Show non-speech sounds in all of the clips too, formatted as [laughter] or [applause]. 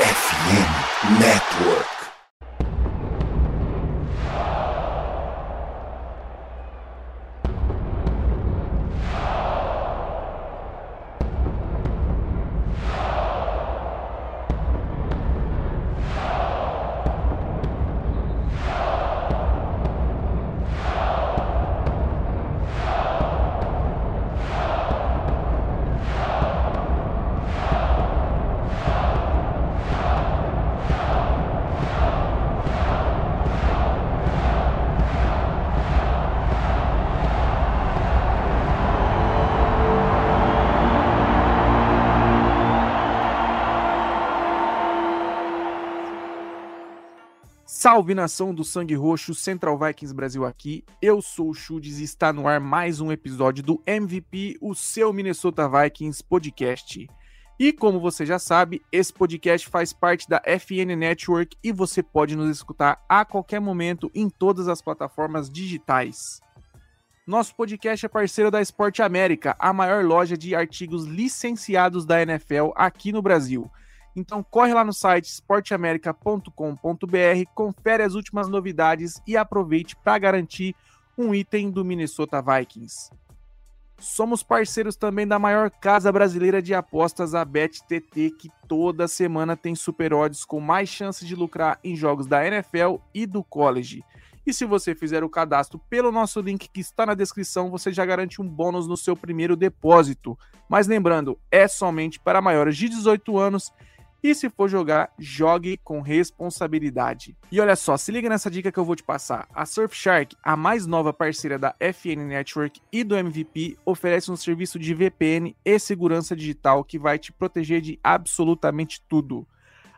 FM Network. Salve nação do Sangue Roxo, Central Vikings Brasil aqui. Eu sou o Chudes e está no ar mais um episódio do MVP, o seu Minnesota Vikings podcast. E como você já sabe, esse podcast faz parte da FN Network e você pode nos escutar a qualquer momento em todas as plataformas digitais. Nosso podcast é parceiro da Esporte América, a maior loja de artigos licenciados da NFL aqui no Brasil. Então corre lá no site esporteamerica.com.br, confere as últimas novidades e aproveite para garantir um item do Minnesota Vikings. Somos parceiros também da maior casa brasileira de apostas, a BetTT, que toda semana tem super odds com mais chances de lucrar em jogos da NFL e do college. E se você fizer o cadastro pelo nosso link que está na descrição, você já garante um bônus no seu primeiro depósito. Mas lembrando, é somente para maiores de 18 anos e se for jogar, jogue com responsabilidade. E olha só, se liga nessa dica que eu vou te passar. A Surfshark, a mais nova parceira da FN Network e do MVP, oferece um serviço de VPN e segurança digital que vai te proteger de absolutamente tudo.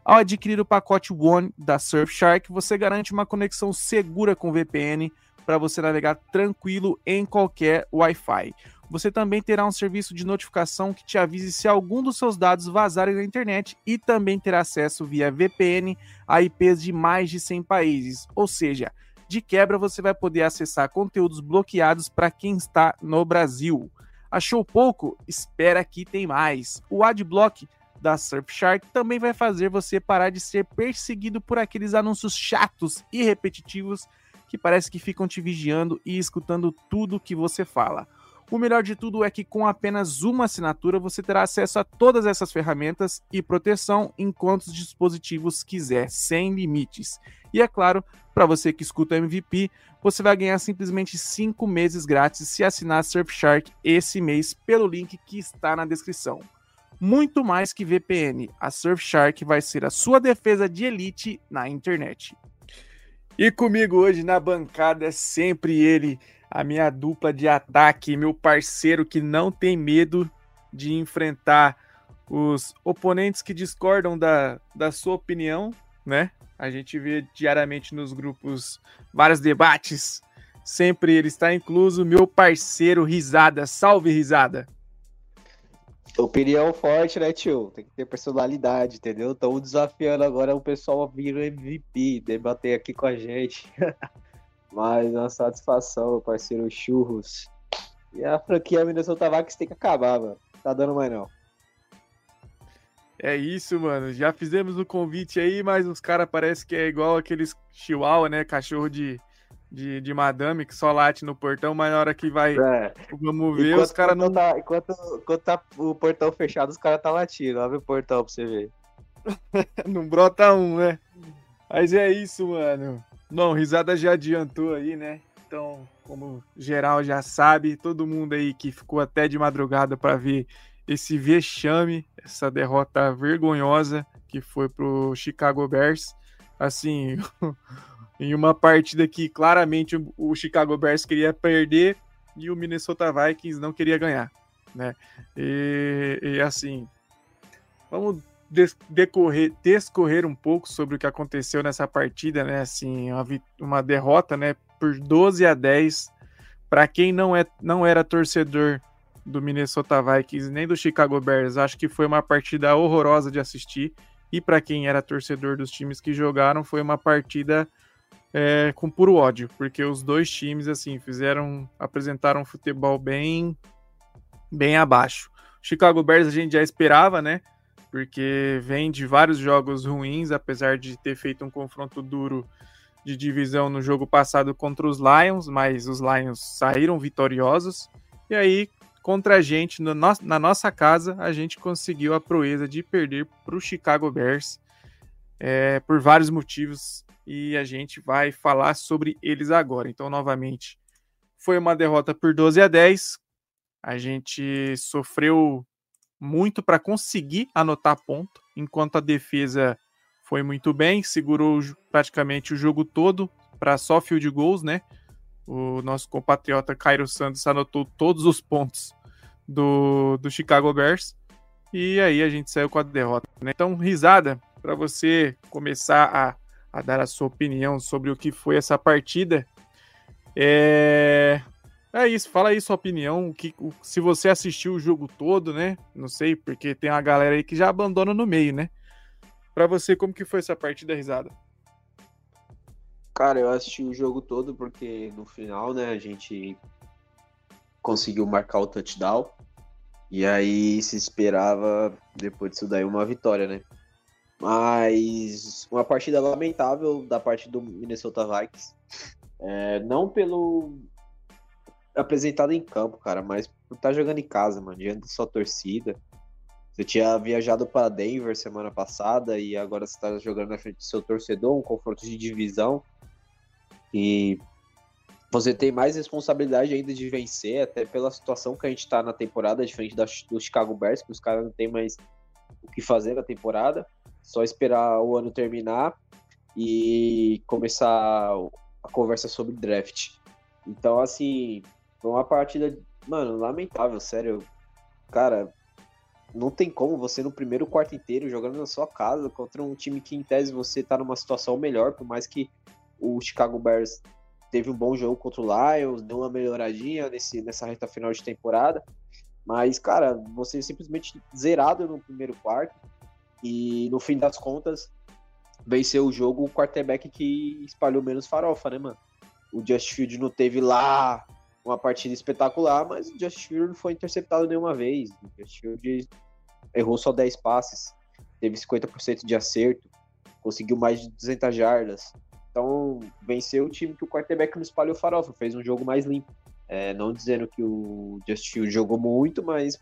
Ao adquirir o pacote One da Surfshark, você garante uma conexão segura com VPN para você navegar tranquilo em qualquer Wi-Fi. Você também terá um serviço de notificação que te avise se algum dos seus dados vazarem na internet e também terá acesso via VPN a IPs de mais de 100 países. Ou seja, de quebra você vai poder acessar conteúdos bloqueados para quem está no Brasil. Achou pouco? Espera que tem mais. O Adblock da Surfshark também vai fazer você parar de ser perseguido por aqueles anúncios chatos e repetitivos que parece que ficam te vigiando e escutando tudo que você fala. O melhor de tudo é que com apenas uma assinatura você terá acesso a todas essas ferramentas e proteção em quantos dispositivos quiser, sem limites. E é claro, para você que escuta MVP, você vai ganhar simplesmente 5 meses grátis se assinar Surfshark esse mês pelo link que está na descrição. Muito mais que VPN, a Surfshark vai ser a sua defesa de elite na internet. E comigo hoje na bancada é sempre ele, a minha dupla de ataque, meu parceiro que não tem medo de enfrentar os oponentes que discordam da, da sua opinião, né? A gente vê diariamente nos grupos vários debates. Sempre ele está incluso, meu parceiro Risada. Salve, Risada! Opinião forte, né, tio? Tem que ter personalidade, entendeu? Estamos desafiando agora o pessoal a vir MVP, debater aqui com a gente. [laughs] Mas é uma satisfação, meu parceiro Churros. E a franquia Minnesota Vikings tem que acabar, mano. Tá dando mais não. É isso, mano. Já fizemos o convite aí, mas os caras parecem que é igual aqueles chihuahua, né? Cachorro de, de, de madame que só late no portão, mas na hora que vai. É. Vamos ver, enquanto os caras não. Tá, enquanto, enquanto tá o portão fechado, os caras tá latindo. Abre o portão pra você ver. [laughs] não brota um, né? Mas é isso, mano. Bom, risada já adiantou aí, né? Então, como geral já sabe, todo mundo aí que ficou até de madrugada para ver esse vexame, essa derrota vergonhosa que foi pro Chicago Bears. Assim, [laughs] em uma partida que claramente o Chicago Bears queria perder e o Minnesota Vikings não queria ganhar, né? E, e assim, vamos decorrer, descorrer um pouco sobre o que aconteceu nessa partida, né? Assim, uma, uma derrota, né? Por 12 a 10. Para quem não, é, não era torcedor do Minnesota Vikings nem do Chicago Bears, acho que foi uma partida horrorosa de assistir. E para quem era torcedor dos times que jogaram, foi uma partida é, com puro ódio, porque os dois times assim fizeram, apresentaram um futebol bem, bem abaixo. Chicago Bears a gente já esperava, né? Porque vem de vários jogos ruins, apesar de ter feito um confronto duro de divisão no jogo passado contra os Lions, mas os Lions saíram vitoriosos. E aí, contra a gente, no, na nossa casa, a gente conseguiu a proeza de perder para o Chicago Bears é, por vários motivos e a gente vai falar sobre eles agora. Então, novamente, foi uma derrota por 12 a 10. A gente sofreu muito para conseguir anotar ponto, enquanto a defesa foi muito bem, segurou praticamente o jogo todo para só field goals, né? O nosso compatriota Cairo Santos anotou todos os pontos do, do Chicago Bears. E aí a gente saiu com a derrota. Né? Então, risada, para você começar a, a dar a sua opinião sobre o que foi essa partida. É, é isso, fala aí sua opinião, que, se você assistiu o jogo todo, né? Não sei, porque tem uma galera aí que já abandona no meio, né? Para você, como que foi essa partida, risada? Cara, eu assisti o jogo todo porque no final, né, a gente conseguiu marcar o touchdown. E aí se esperava, depois disso daí, uma vitória, né? Mas uma partida lamentável da parte do Minnesota Vikings. É, não pelo apresentado em campo, cara, mas por estar tá jogando em casa, mano, diante da sua torcida. Você tinha viajado para Denver semana passada e agora você está jogando na frente do seu torcedor, um confronto de divisão. E você tem mais responsabilidade ainda de vencer, até pela situação que a gente está na temporada, diferente da, do Chicago Bears, que os caras não tem mais o que fazer na temporada. Só esperar o ano terminar e começar a conversa sobre draft. Então, assim, foi uma partida, mano, lamentável, sério. Cara, não tem como você no primeiro quarto inteiro jogando na sua casa contra um time que em tese você tá numa situação melhor, por mais que o Chicago Bears teve um bom jogo contra o Lions, deu uma melhoradinha nesse, nessa reta final de temporada. Mas, cara, você simplesmente zerado no primeiro quarto. E no fim das contas, venceu o jogo o quarterback que espalhou menos farofa, né, mano? O Just Field não teve lá uma partida espetacular, mas o Just Field não foi interceptado nenhuma vez. O Just Field errou só 10 passes, teve 50% de acerto, conseguiu mais de 200 jardas. Então, venceu o time que o quarterback não espalhou farofa, fez um jogo mais limpo. É, não dizendo que o Just Field jogou muito, mas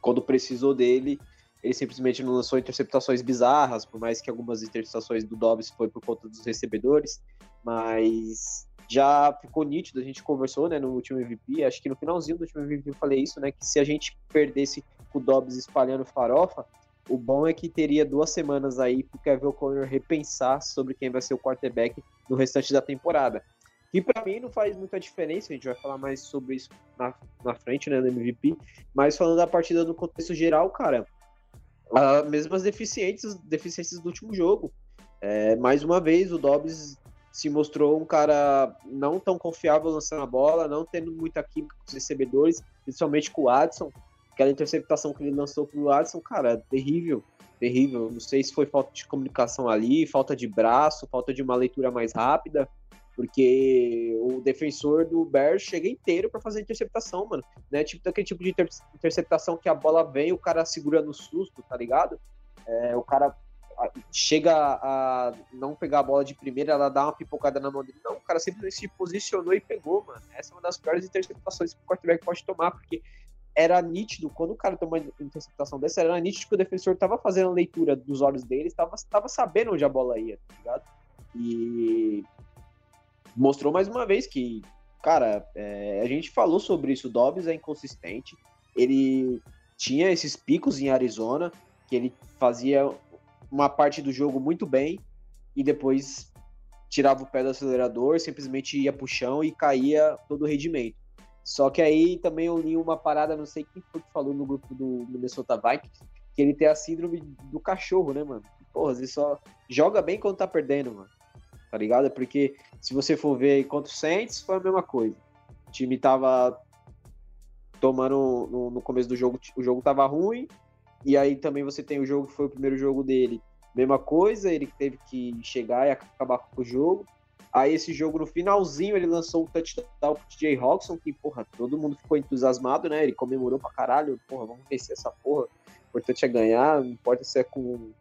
quando precisou dele, ele simplesmente não lançou interceptações bizarras, por mais que algumas interceptações do Dobbs foi por conta dos recebedores, mas já ficou nítido, a gente conversou né, no último MVP, acho que no finalzinho do último MVP eu falei isso, né? Que se a gente perdesse o Dobbs espalhando farofa, o bom é que teria duas semanas aí pro Kevin O'Connor repensar sobre quem vai ser o quarterback no restante da temporada. E para mim não faz muita diferença, a gente vai falar mais sobre isso na, na frente, né, no MVP. Mas falando da partida no contexto geral, cara, as mesmas deficiências, deficiências do último jogo. É, mais uma vez, o Dobbs se mostrou um cara não tão confiável lançando a bola, não tendo muita química com os recebedores, principalmente com o Adson. Aquela interceptação que ele lançou pro Adson, cara, terrível, terrível. Não sei se foi falta de comunicação ali, falta de braço, falta de uma leitura mais rápida, porque o defensor do Bears chega inteiro para fazer a interceptação, mano. Né? Tipo daquele tipo de inter interceptação que a bola vem, o cara segura no susto, tá ligado? É, o cara chega a não pegar a bola de primeira, ela dá uma pipocada na mão dele. Não, o cara simplesmente se posicionou e pegou, mano. Essa é uma das piores interceptações que o quarterback pode tomar, porque era nítido, quando o cara tomou uma interceptação dessa, era nítido que o defensor tava fazendo a leitura dos olhos dele, tava, tava sabendo onde a bola ia, tá ligado? E mostrou mais uma vez que, cara, é, a gente falou sobre isso, o Dobbs é inconsistente, ele tinha esses picos em Arizona, que ele fazia uma parte do jogo muito bem e depois tirava o pé do acelerador, simplesmente ia pro chão e caía todo o rendimento. Só que aí também eu li uma parada, não sei quem foi que falou no grupo do Minnesota Vikings, que ele tem a síndrome do cachorro, né, mano? Porra, ele só joga bem quando tá perdendo, mano. Tá ligado? Porque se você for ver contra o Saints, foi a mesma coisa. O time tava tomando no, no começo do jogo, o jogo tava ruim, e aí também você tem o jogo que foi o primeiro jogo dele. Mesma coisa, ele teve que chegar e acabar com o jogo. Aí esse jogo no finalzinho ele lançou um touchdown pro TJ Hawkinson, que, porra, todo mundo ficou entusiasmado, né? Ele comemorou pra caralho, porra, vamos vencer essa porra. importante é ganhar, não importa se é com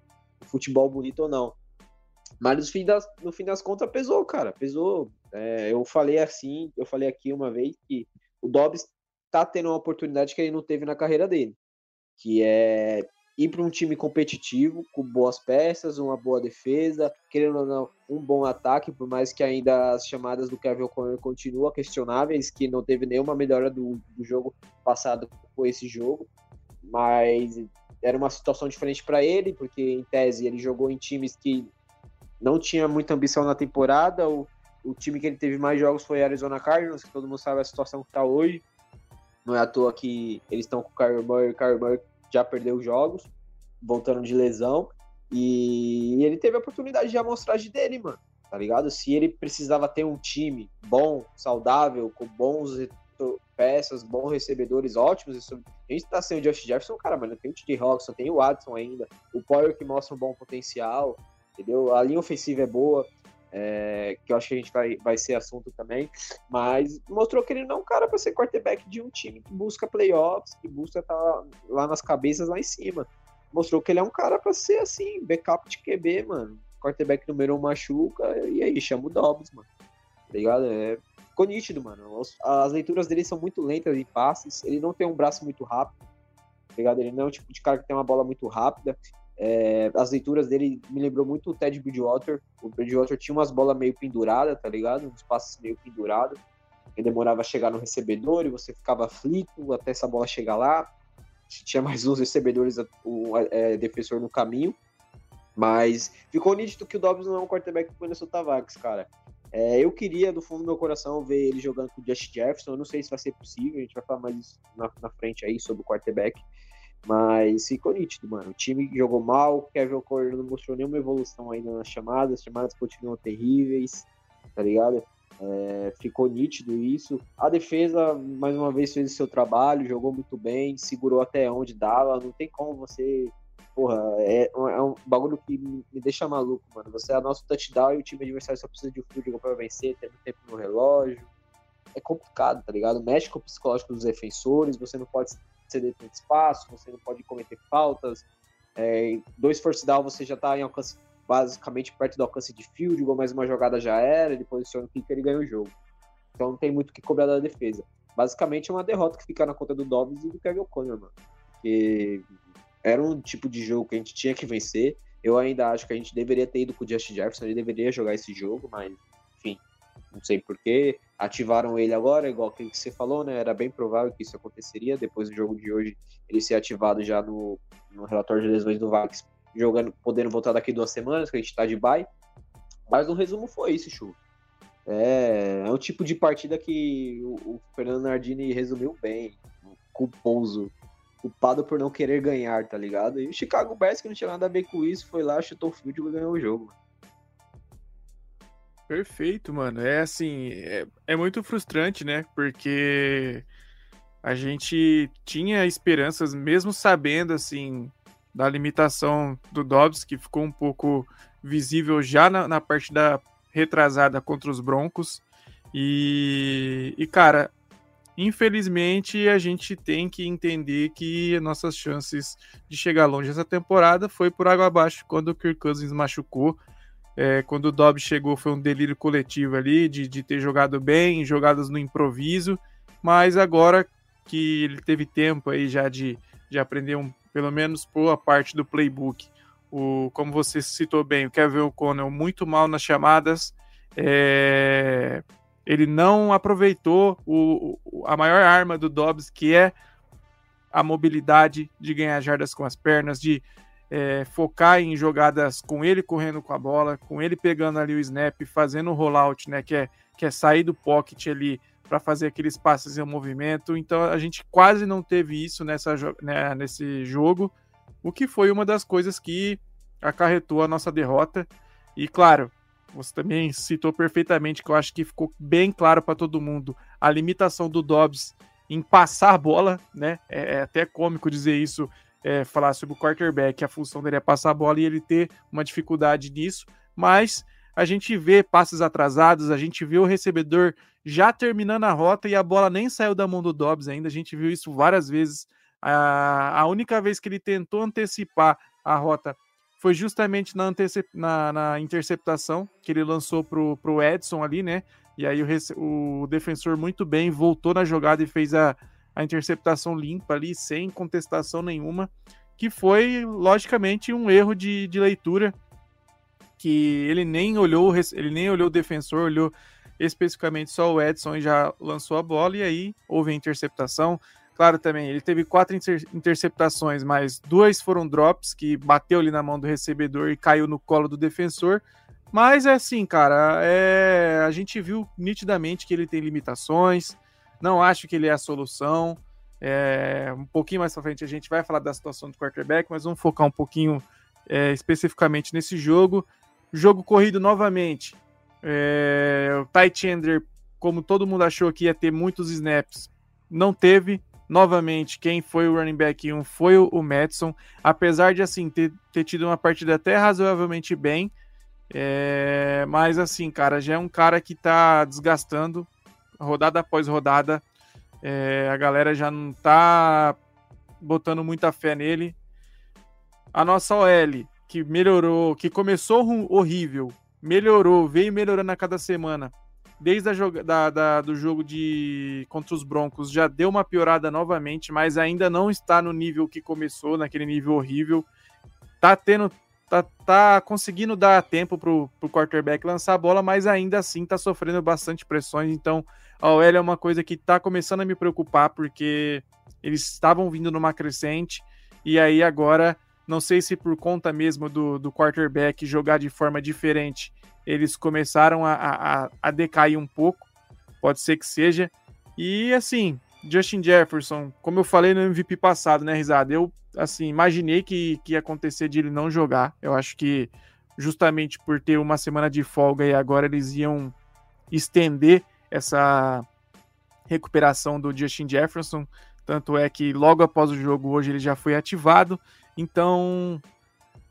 futebol bonito ou não. Mas no fim das, no fim das contas pesou, cara. Pesou. É, eu falei assim, eu falei aqui uma vez que o Dobbs tá tendo uma oportunidade que ele não teve na carreira dele. Que é ir para um time competitivo, com boas peças, uma boa defesa, querendo ou não, um bom ataque, por mais que ainda as chamadas do Kevin O'Connor continuam questionáveis, que não teve nenhuma melhora do, do jogo passado com esse jogo, mas era uma situação diferente para ele, porque em tese ele jogou em times que não tinha muita ambição na temporada, o, o time que ele teve mais jogos foi Arizona Cardinals, que todo mundo sabe a situação que está hoje, não é à toa que eles estão com o Kyler Murray, o Kyler Murray já perdeu jogos, voltando de lesão. E ele teve a oportunidade de amostragem dele, mano. Tá ligado? Se ele precisava ter um time bom, saudável, com bons peças, bons recebedores ótimos. Isso, a gente tá sem o Josh Jefferson, cara, mano. Tem o T.J. Roxon, tem o Watson ainda. O Power que mostra um bom potencial, entendeu? A linha ofensiva é boa é, que eu acho que a gente vai, vai ser assunto também, mas mostrou que ele não é um cara para ser quarterback de um time que busca playoffs, que busca estar tá lá nas cabeças lá em cima. Mostrou que ele é um cara para ser assim, backup de QB, mano. Quarterback número um machuca, e aí chama o Dobbs, mano. Tá ligado? É, ficou nítido, mano. As leituras dele são muito lentas em passes, ele não tem um braço muito rápido, tá ligado? Ele não é o tipo de cara que tem uma bola muito rápida. É, as leituras dele me lembrou muito o Ted Bridgewater. O Bridgewater tinha umas bolas meio penduradas, tá ligado? Uns passes meio pendurados. Ele demorava a chegar no recebedor e você ficava aflito até essa bola chegar lá. Tinha mais uns recebedores, o é, defensor no caminho. Mas ficou nítido que o Dobbs não é um quarterback do Minnesota Vikings, cara. É, eu queria, do fundo do meu coração, ver ele jogando com o Justin Jefferson. Eu não sei se vai ser possível, a gente vai falar mais na, na frente aí sobre o quarterback. Mas ficou nítido, mano. O time jogou mal, Kevin O'Connor não mostrou nenhuma evolução ainda nas chamadas, as chamadas continuam terríveis, tá ligado? É, ficou nítido isso. A defesa, mais uma vez, fez o seu trabalho, jogou muito bem, segurou até onde dava. Não tem como você. Porra, é, é um bagulho que me deixa maluco, mano. Você é nosso touchdown e o time adversário só precisa de um field goal pra vencer, tendo tempo no relógio. É complicado, tá ligado? Mexe com o psicológico dos defensores, você não pode ceder tanto espaço, você não pode cometer faltas. É, dois force down você já está em alcance basicamente perto do alcance de field goal, mais uma jogada já era, ele posiciona o kicker e ganha o jogo. Então não tem muito o que cobrar da defesa. Basicamente é uma derrota que fica na conta do Dobbs e do Kevin O'Connor, mano. Porque era um tipo de jogo que a gente tinha que vencer. Eu ainda acho que a gente deveria ter ido com o Justin Jefferson, ele deveria jogar esse jogo, mas não sei porquê ativaram ele agora, igual que você falou, né? Era bem provável que isso aconteceria. Depois do jogo de hoje, ele ser ativado já no, no relatório de lesões do Vax, jogando, podendo voltar daqui duas semanas, que a gente tá de bye. Mas o resumo foi isso, Chu. É, é um tipo de partida que o, o Fernando Nardini resumiu bem. Culposo. Culpado por não querer ganhar, tá ligado? E o Chicago Bears, que não tinha nada a ver com isso, foi lá, chutou o field e ganhou o jogo. Perfeito, mano. É assim, é, é, muito frustrante, né? Porque a gente tinha esperanças, mesmo sabendo, assim, da limitação do Dobbs, que ficou um pouco visível já na, na parte da retrasada contra os Broncos. E, e, cara, infelizmente a gente tem que entender que nossas chances de chegar longe essa temporada foi por água abaixo quando o Kirk Cousins machucou. É, quando o Dobbs chegou foi um delírio coletivo ali de, de ter jogado bem, jogadas no improviso, mas agora que ele teve tempo aí já de, de aprender um, pelo menos boa parte do playbook. O, como você citou bem, o Kevin O'Connell muito mal nas chamadas, é, ele não aproveitou o, a maior arma do Dobbs, que é a mobilidade de ganhar jardas com as pernas, de é, focar em jogadas com ele correndo com a bola, com ele pegando ali o snap, fazendo o rollout, né? Que é, que é sair do pocket ali para fazer aqueles passes em movimento. Então a gente quase não teve isso nessa, né, nesse jogo, o que foi uma das coisas que acarretou a nossa derrota. E claro, você também citou perfeitamente que eu acho que ficou bem claro para todo mundo a limitação do Dobbs em passar a bola, né? É, é até cômico dizer isso é, falar sobre o quarterback, a função dele é passar a bola e ele ter uma dificuldade nisso, mas a gente vê passes atrasados, a gente vê o recebedor já terminando a rota e a bola nem saiu da mão do Dobbs ainda, a gente viu isso várias vezes A, a única vez que ele tentou antecipar a rota foi justamente na, na, na interceptação que ele lançou pro, pro Edson ali, né? E aí o, o defensor muito bem voltou na jogada e fez a, a interceptação limpa ali, sem contestação nenhuma, que foi, logicamente, um erro de, de leitura, que ele nem olhou, ele nem olhou o defensor, olhou especificamente só o Edson e já lançou a bola, e aí houve a interceptação. Claro, também, ele teve quatro inter interceptações, mas duas foram drops, que bateu ali na mão do recebedor e caiu no colo do defensor. Mas é assim, cara, é... a gente viu nitidamente que ele tem limitações, não acho que ele é a solução. É... Um pouquinho mais pra frente a gente vai falar da situação do quarterback, mas vamos focar um pouquinho é, especificamente nesse jogo. Jogo corrido novamente. É... O Ty Chandler, como todo mundo achou que ia ter muitos snaps, não teve novamente, quem foi o running back 1 foi o, Madison, apesar de assim ter, ter tido uma partida até razoavelmente bem, é, mas assim, cara, já é um cara que tá desgastando rodada após rodada. É, a galera já não tá botando muita fé nele. A nossa OL, que melhorou, que começou horrível, melhorou, veio melhorando a cada semana desde a joga, da, da, do jogo de contra os Broncos já deu uma piorada novamente, mas ainda não está no nível que começou, naquele nível horrível. Tá tendo tá, tá conseguindo dar tempo pro, pro quarterback lançar a bola, mas ainda assim tá sofrendo bastante pressões, então a OL é uma coisa que tá começando a me preocupar porque eles estavam vindo numa crescente e aí agora não sei se por conta mesmo do, do quarterback jogar de forma diferente eles começaram a, a, a decair um pouco, pode ser que seja. E assim, Justin Jefferson, como eu falei no MVP passado, né, Risada? Eu, assim, imaginei que, que ia acontecer de ele não jogar. Eu acho que justamente por ter uma semana de folga e agora eles iam estender essa recuperação do Justin Jefferson. Tanto é que logo após o jogo hoje ele já foi ativado. Então,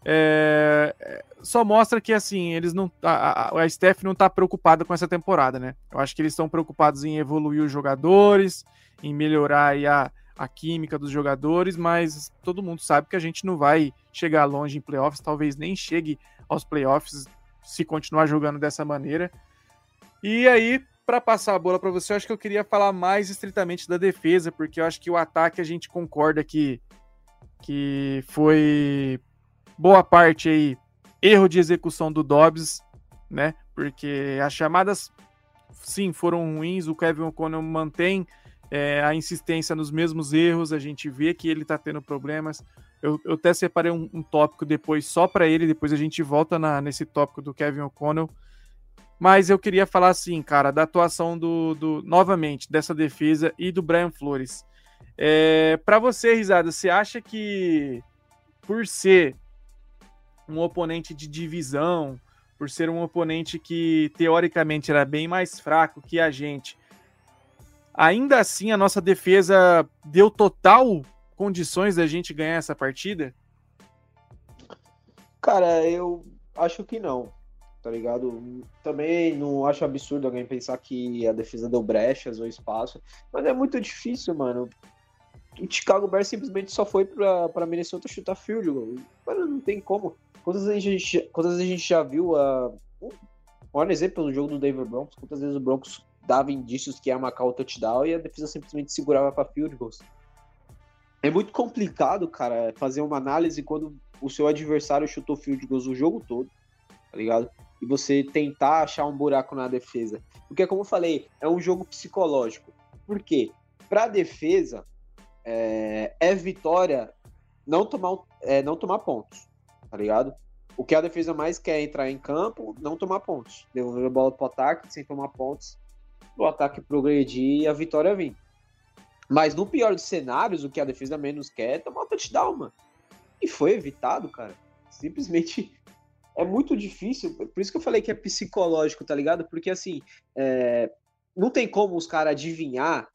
é, é, só mostra que assim, eles não. A, a, a Steph não tá preocupada com essa temporada, né? Eu acho que eles estão preocupados em evoluir os jogadores, em melhorar a, a química dos jogadores, mas todo mundo sabe que a gente não vai chegar longe em playoffs, talvez nem chegue aos playoffs se continuar jogando dessa maneira. E aí, para passar a bola para você, eu acho que eu queria falar mais estritamente da defesa, porque eu acho que o ataque a gente concorda que, que foi boa parte aí erro de execução do Dobbs, né? Porque as chamadas, sim, foram ruins. O Kevin O'Connell mantém é, a insistência nos mesmos erros. A gente vê que ele tá tendo problemas. Eu, eu até separei um, um, tópico depois só para ele. Depois a gente volta na, nesse tópico do Kevin O'Connell. Mas eu queria falar assim, cara, da atuação do, do novamente dessa defesa e do Brian Flores. É, para você, Risada, você acha que por ser um oponente de divisão, por ser um oponente que teoricamente era bem mais fraco que a gente. Ainda assim, a nossa defesa deu total condições da gente ganhar essa partida? Cara, eu acho que não, tá ligado? Também não acho absurdo alguém pensar que a defesa deu brechas ou espaço, mas é muito difícil, mano. O Chicago Bears simplesmente só foi pra, pra Minnesota chutar field goal. Mano, não tem como. Quantas vezes a gente, quantas vezes a gente já viu a. Uh, um exemplo no jogo do Denver Broncos, quantas vezes o Broncos dava indícios que ia marcar o touchdown e a defesa simplesmente segurava para field goals. É muito complicado, cara, fazer uma análise quando o seu adversário chutou field goals o jogo todo, tá ligado? E você tentar achar um buraco na defesa. Porque, como eu falei, é um jogo psicológico. Por quê? Pra defesa, é, é vitória não tomar, é, não tomar pontos tá ligado? O que a defesa mais quer é entrar em campo, não tomar pontos. Devolver a bola pro ataque sem tomar pontos, o ataque progredir e a vitória vir. Mas no pior dos cenários, o que a defesa menos quer é tomar touchdown, mano. E foi evitado, cara. Simplesmente [laughs] é muito difícil. Por isso que eu falei que é psicológico, tá ligado? Porque assim, é... não tem como os caras adivinhar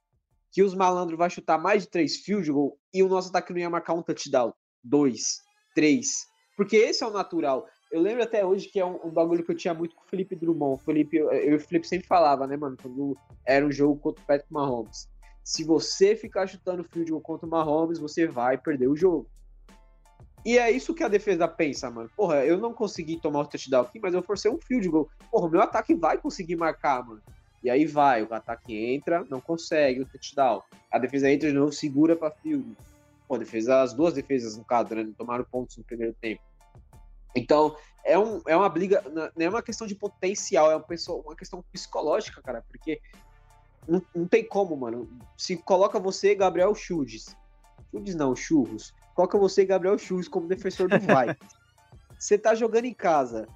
que os malandros vão chutar mais de três field goal e o nosso ataque não ia marcar um touchdown. Dois, três. Porque esse é o natural. Eu lembro até hoje que é um, um bagulho que eu tinha muito com o Felipe Drummond. Felipe, eu, eu e o Felipe sempre falava, né, mano? Quando era um jogo contra o Patrick Mahomes. Se você ficar chutando field goal contra o Mahomes, você vai perder o jogo. E é isso que a defesa pensa, mano. Porra, eu não consegui tomar o touchdown aqui, mas eu forcei um field goal. Porra, meu ataque vai conseguir marcar, mano. E aí vai, o ataque entra, não consegue o touchdown. A defesa entra de novo, segura para field. Pô, defesa, as duas defesas, no caso, né, tomaram pontos no primeiro tempo. Então, é, um, é uma briga, não é uma questão de potencial, é uma, pessoa, uma questão psicológica, cara, porque não, não tem como, mano. Se coloca você, Gabriel Chutes, Chutes não, Churros, coloca você, Gabriel Churros, como defensor do Vai. [laughs] você tá jogando em casa,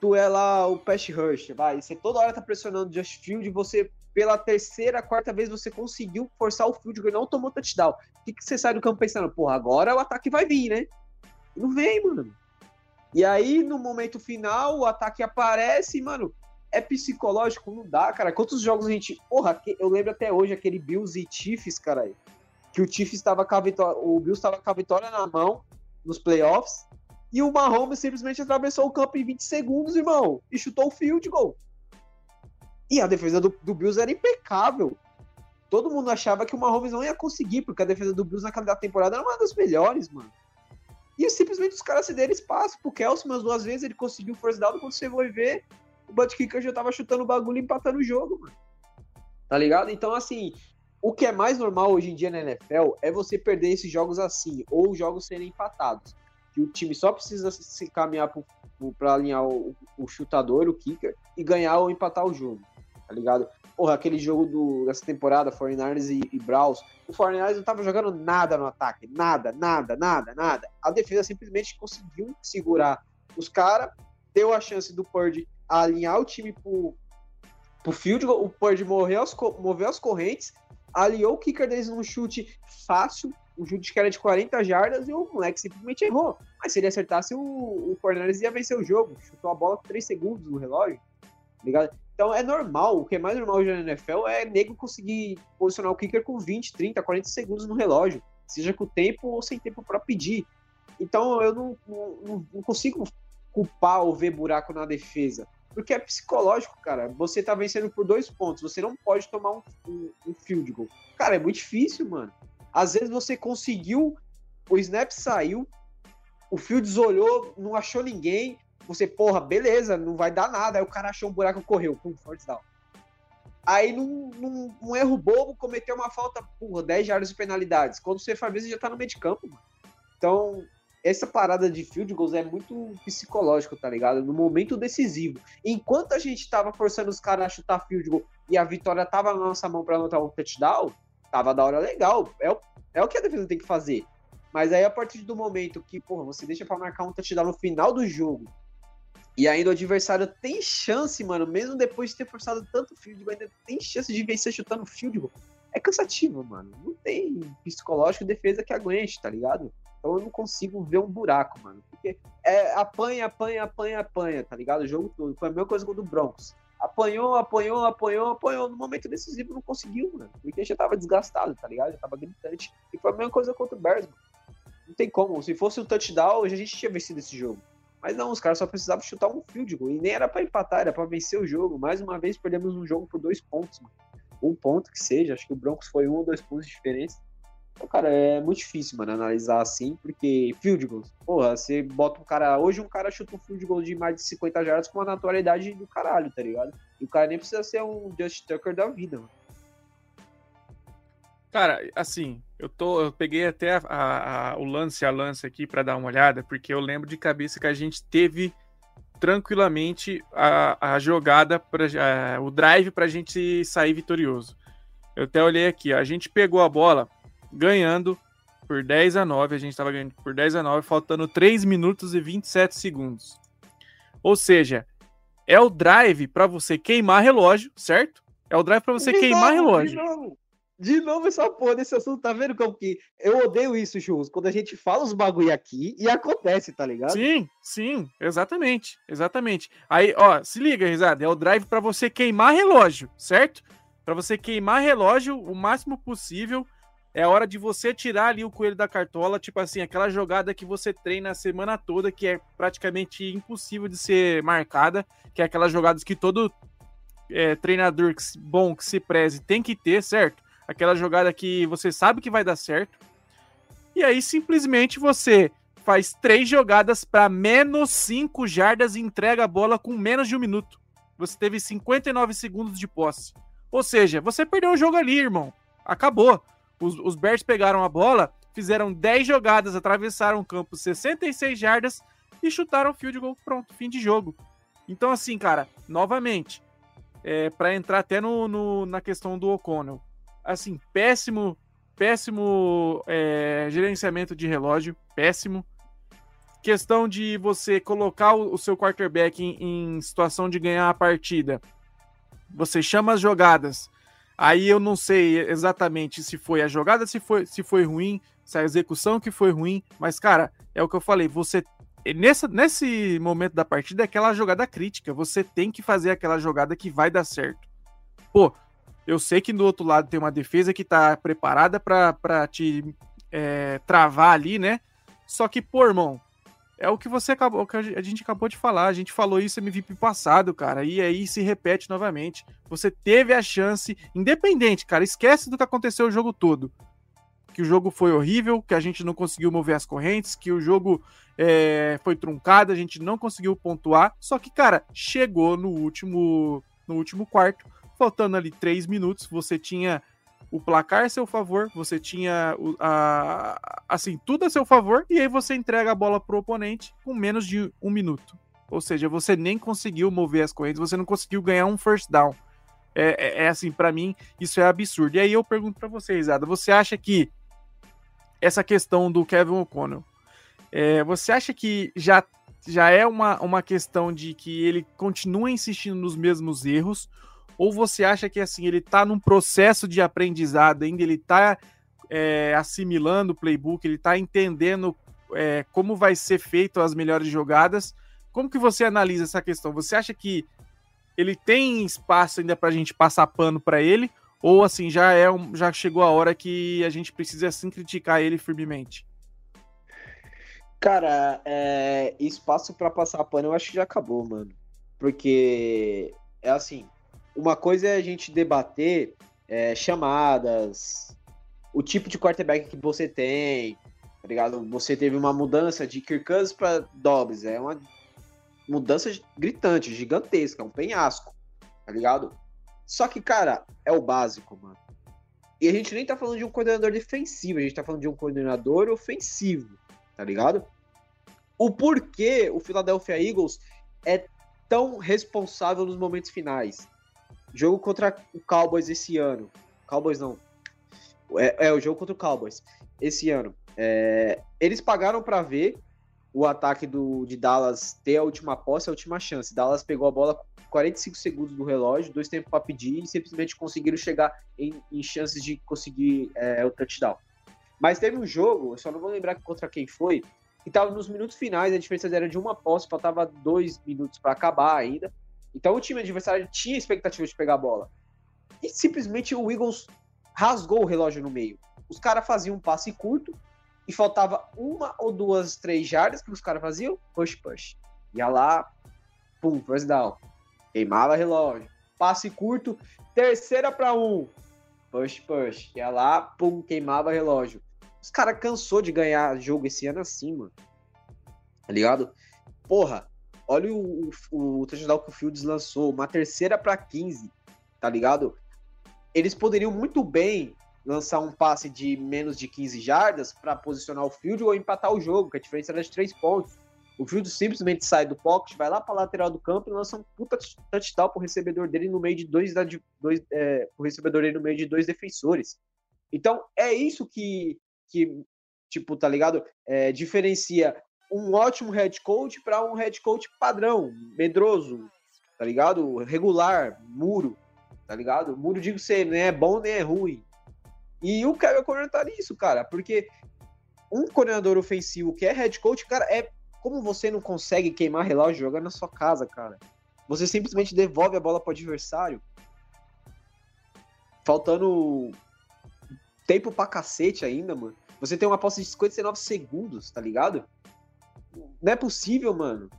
tu é lá o pass rush, vai, você toda hora tá pressionando o Just Field, você pela terceira, quarta vez você conseguiu forçar o field goal e não tomou touchdown. O que, que você sai do campo pensando? Porra, agora o ataque vai vir, né? Não vem, mano. E aí, no momento final, o ataque aparece, mano. É psicológico, não dá, cara. Quantos jogos a gente. Porra, eu lembro até hoje aquele Bills e Chiefs, cara. Que o Chiefs estava com a vitória. O Bills estava com a vitória na mão nos playoffs. E o Mahomes simplesmente atravessou o campo em 20 segundos, irmão. E chutou o field goal. E a defesa do, do Bills era impecável. Todo mundo achava que o Mahomes não ia conseguir, porque a defesa do Bills naquela temporada era uma das melhores, mano. E simplesmente os caras se deram espaço pro Kelsey umas duas vezes, ele conseguiu force down, quando você foi ver, o Bud Kicker já tava chutando o bagulho e empatando o jogo, mano. Tá ligado? Então, assim, o que é mais normal hoje em dia na NFL é você perder esses jogos assim, ou os jogos serem empatados. Que o time só precisa se caminhar para alinhar o, o, chutador, o kicker, e ganhar ou empatar o jogo, tá ligado? Porra, aquele jogo do, dessa temporada, 49ers e, e Browns, o 49ers não tava jogando nada no ataque, nada, nada, nada, nada. A defesa simplesmente conseguiu segurar os caras, deu a chance do Purdy alinhar o time pro, pro field o Purdy as, moveu as correntes, aliou o kicker deles num chute fácil, um chute que era de 40 jardas e o moleque simplesmente errou. Mas se ele acertasse, o, o ia vencer o jogo. Chutou a bola com 3 segundos no relógio. Ligado? Então é normal, o que é mais normal hoje na NFL é nego conseguir posicionar o kicker com 20, 30, 40 segundos no relógio, seja com tempo ou sem tempo para pedir. Então eu não, não, não, consigo culpar ou ver buraco na defesa, porque é psicológico, cara. Você tá vencendo por dois pontos, você não pode tomar um, um, um field goal. Cara, é muito difícil, mano. Às vezes você conseguiu, o snap saiu, o Fields olhou, não achou ninguém, você, porra, beleza, não vai dar nada. Aí o cara achou um buraco e correu. Pum, force down. Aí, num, num, num, erro bobo, cometeu uma falta, porra, 10 jardas de penalidades. Quando você faz, você já tá no meio de campo, mano. Então, essa parada de field goals é muito psicológico, tá ligado? No momento decisivo. Enquanto a gente tava forçando os caras a chutar field goal e a vitória tava na nossa mão para anotar um touchdown, tava da hora legal. É o, é o que a defesa tem que fazer. Mas aí, a partir do momento que, porra, você deixa para marcar um touchdown no final do jogo e ainda o adversário tem chance, mano, mesmo depois de ter forçado tanto field goal, ainda tem chance de vencer chutando field goal. É cansativo, mano. Não tem psicológico defesa que aguente, tá ligado? Então eu não consigo ver um buraco, mano. Porque é apanha, apanha, apanha, apanha, tá ligado? O jogo todo. Foi a mesma coisa com o do Broncos. Apanhou, apanhou, apanhou, apanhou. No momento decisivo não conseguiu, mano. Porque já tava desgastado, tá ligado? Já tava gritante. E foi a mesma coisa contra o Bears, mano. Não tem como. Se fosse um touchdown, hoje a gente tinha vencido esse jogo. Mas não, os caras só precisavam chutar um field goal. E nem era para empatar, era para vencer o jogo. Mais uma vez perdemos um jogo por dois pontos, mano. Um ponto que seja, acho que o Broncos foi um ou dois pontos de diferença. Então, cara, é muito difícil, mano, analisar assim, porque field goals, porra, você bota um cara. Hoje um cara chuta um field goal de mais de 50 jardas com uma naturalidade do caralho, tá ligado? E o cara nem precisa ser um Just Tucker da vida, mano. Cara, assim, eu tô, eu peguei até a, a, o lance a lance aqui para dar uma olhada, porque eu lembro de cabeça que a gente teve tranquilamente a, a jogada para o drive para a gente sair vitorioso. Eu até olhei aqui, a gente pegou a bola ganhando por 10 a 9, a gente estava ganhando por 10 a 9, faltando 3 minutos e 27 segundos. Ou seja, é o drive para você queimar relógio, certo? É o drive para você de queimar novo, relógio. De novo essa porra desse assunto, tá vendo como que eu odeio isso, Churros, quando a gente fala os bagulho aqui e acontece, tá ligado? Sim, sim, exatamente, exatamente. Aí, ó, se liga, risada, é o drive para você queimar relógio, certo? Para você queimar relógio o máximo possível, é a hora de você tirar ali o coelho da cartola, tipo assim, aquela jogada que você treina a semana toda, que é praticamente impossível de ser marcada, que é aquelas jogadas que todo é, treinador bom que se preze tem que ter, certo? Aquela jogada que você sabe que vai dar certo. E aí simplesmente você faz três jogadas para menos 5 jardas e entrega a bola com menos de um minuto. Você teve 59 segundos de posse. Ou seja, você perdeu o jogo ali, irmão. Acabou. Os, os Bears pegaram a bola, fizeram 10 jogadas, atravessaram o campo 66 jardas e chutaram o field goal. Pronto, fim de jogo. Então, assim, cara, novamente, é, para entrar até no, no, na questão do O'Connell, assim, péssimo, péssimo é, gerenciamento de relógio, péssimo. Questão de você colocar o, seu quarterback em, em situação de ganhar a partida. Você chama as jogadas. Aí eu não sei exatamente se foi a jogada, se foi, se foi ruim, se a execução que foi ruim, mas cara, é o que eu falei, você nessa, nesse momento da partida é aquela jogada crítica. Você tem que fazer aquela jogada que vai dar certo. Pô, eu sei que do outro lado tem uma defesa que tá preparada para te é, travar ali, né? Só que, pô, irmão, é o que você acabou, que a gente acabou de falar. A gente falou isso MVP passado, cara, e aí se repete novamente. Você teve a chance, independente, cara, esquece do que aconteceu o jogo todo que o jogo foi horrível, que a gente não conseguiu mover as correntes, que o jogo é, foi truncado, a gente não conseguiu pontuar. Só que, cara, chegou no último, no último quarto, faltando ali três minutos, você tinha o placar a seu favor, você tinha a, assim tudo a seu favor, e aí você entrega a bola pro oponente com menos de um minuto. Ou seja, você nem conseguiu mover as correntes, você não conseguiu ganhar um first down. É, é, é assim, para mim, isso é absurdo. E aí eu pergunto para vocês, Ada, você acha que essa questão do Kevin O'Connell. É, você acha que já, já é uma, uma questão de que ele continua insistindo nos mesmos erros? Ou você acha que assim ele está num processo de aprendizado ainda, ele está é, assimilando o playbook, ele está entendendo é, como vai ser feito as melhores jogadas? Como que você analisa essa questão? Você acha que ele tem espaço ainda para a gente passar pano para ele? Ou assim, já é um, já chegou a hora que a gente precisa assim criticar ele firmemente? Cara, é, espaço para passar pano eu acho que já acabou, mano. Porque é assim, uma coisa é a gente debater é, chamadas, o tipo de quarterback que você tem, tá ligado? Você teve uma mudança de Kirk Cousins para Dobbs, é uma mudança gritante, gigantesca, é um penhasco, tá ligado? Só que, cara, é o básico, mano. E a gente nem tá falando de um coordenador defensivo, a gente tá falando de um coordenador ofensivo, tá ligado? O porquê o Philadelphia Eagles é tão responsável nos momentos finais. Jogo contra o Cowboys esse ano. Cowboys não. É, é o jogo contra o Cowboys esse ano. É, eles pagaram para ver o ataque do, de Dallas ter a última posse, a última chance. Dallas pegou a bola 45 segundos do relógio, dois tempos para pedir e simplesmente conseguiram chegar em, em chances de conseguir é, o touchdown. Mas teve um jogo, eu só não vou lembrar contra quem foi, que estava nos minutos finais, a diferença era de uma posse, faltava dois minutos para acabar ainda. Então o time adversário tinha expectativa de pegar a bola. E simplesmente o Eagles rasgou o relógio no meio. Os caras faziam um passe curto e faltava uma ou duas, três jardas que os caras faziam, push, push. Ia lá, pum, first down. Queimava relógio. Passe curto, terceira para um. Push, push. Ia lá, pum, queimava relógio. Os caras cansou de ganhar jogo esse ano assim, mano. Tá ligado? Porra, olha o, o, o touchdown que o Fields lançou. Uma terceira para 15, tá ligado? Eles poderiam muito bem lançar um passe de menos de 15 jardas para posicionar o field ou empatar o jogo, que a diferença era de 3 pontos. O Fields simplesmente sai do pocket, vai lá para lateral do campo e lança um puta touchdown pro recebedor dele no meio de dois, dois é, pro recebedor dele no meio de dois defensores. Então, é isso que, que tipo, tá ligado? É, diferencia um ótimo head coach para um head coach padrão, medroso, tá ligado? Regular, muro, tá ligado? Muro, digo ser, nem é bom nem é ruim. E o Kevin Conner tá nisso, cara, porque um coordenador ofensivo que é head coach, cara, é como você não consegue queimar relógio jogando na sua casa, cara? Você simplesmente devolve a bola pro adversário. Faltando tempo pra cacete ainda, mano. Você tem uma posse de 59 segundos, tá ligado? Não é possível, mano.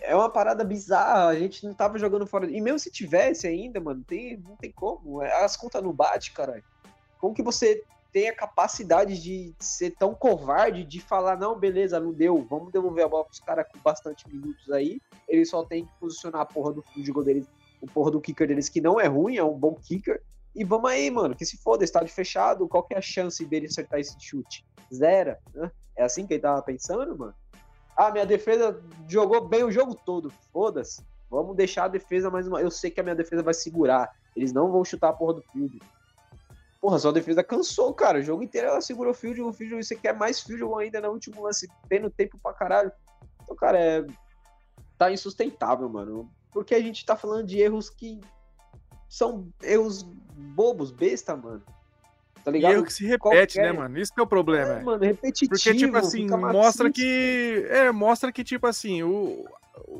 É uma parada bizarra. A gente não tava jogando fora. E mesmo se tivesse ainda, mano, tem, não tem como. As contas não bate, caralho. Como que você tem a capacidade de ser tão covarde de falar, não, beleza, não deu, vamos devolver a bola pros caras com bastante minutos aí. Eles só tem que posicionar a porra do deles, o porra do kicker deles, que não é ruim, é um bom kicker. E vamos aí, mano, que se foda, estádio fechado, qual que é a chance dele acertar esse chute? Zero, né? É assim que ele tava pensando, mano? Ah, minha defesa jogou bem o jogo todo, foda-se. Vamos deixar a defesa mais uma. Eu sei que a minha defesa vai segurar. Eles não vão chutar a porra do field. Porra, só a defesa cansou, cara. O jogo inteiro ela segurou o field, o field, você quer mais field ainda no último lance, tendo tempo pra caralho. Então, cara, é. Tá insustentável, mano. Porque a gente tá falando de erros que são erros bobos, besta, mano. Tá ligado? E erro que se repete, Qualquer... né, mano? Isso que é o problema. É, mano, repetitivo. Porque, tipo assim, mostra que. É, mostra que, tipo assim, o...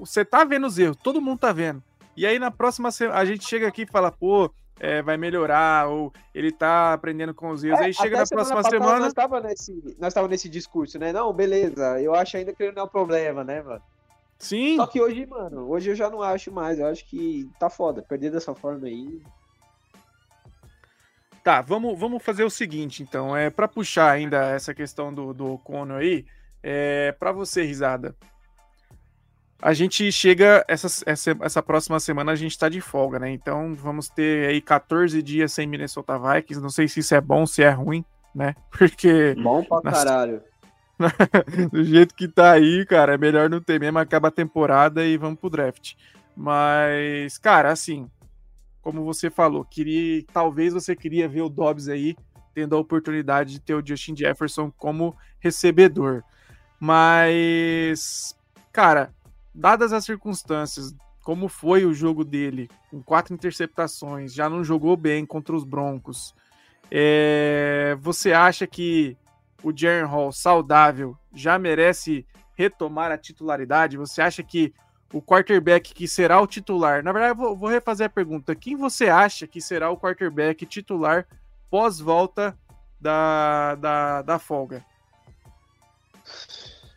você tá vendo os erros, todo mundo tá vendo. E aí na próxima semana a gente chega aqui e fala, pô, é, vai melhorar, ou ele tá aprendendo com os erros. É, aí chega na próxima semana. Nós tava, nesse, nós tava nesse discurso, né? Não, beleza, eu acho ainda que ele não é um problema, né, mano? Sim. Só que hoje, mano, hoje eu já não acho mais. Eu acho que tá foda. Perder dessa forma aí. Tá, vamos, vamos fazer o seguinte, então. É para puxar ainda essa questão do, do Conor aí. É, para você, risada. A gente chega, essa, essa, essa próxima semana a gente tá de folga, né? Então vamos ter aí 14 dias sem Minnesota Vikings. Não sei se isso é bom, se é ruim, né? [laughs] Porque. Bom pra caralho. [laughs] Do jeito que tá aí, cara, é melhor não ter mesmo. Acaba a temporada e vamos pro draft. Mas, cara, assim, como você falou, queria, talvez você queria ver o Dobbs aí tendo a oportunidade de ter o Justin Jefferson como recebedor. Mas, cara, dadas as circunstâncias, como foi o jogo dele, com quatro interceptações, já não jogou bem contra os Broncos. É, você acha que o Jaren Hall saudável já merece retomar a titularidade? Você acha que o quarterback que será o titular? Na verdade, vou, vou refazer a pergunta. Quem você acha que será o quarterback titular pós-volta da, da, da folga?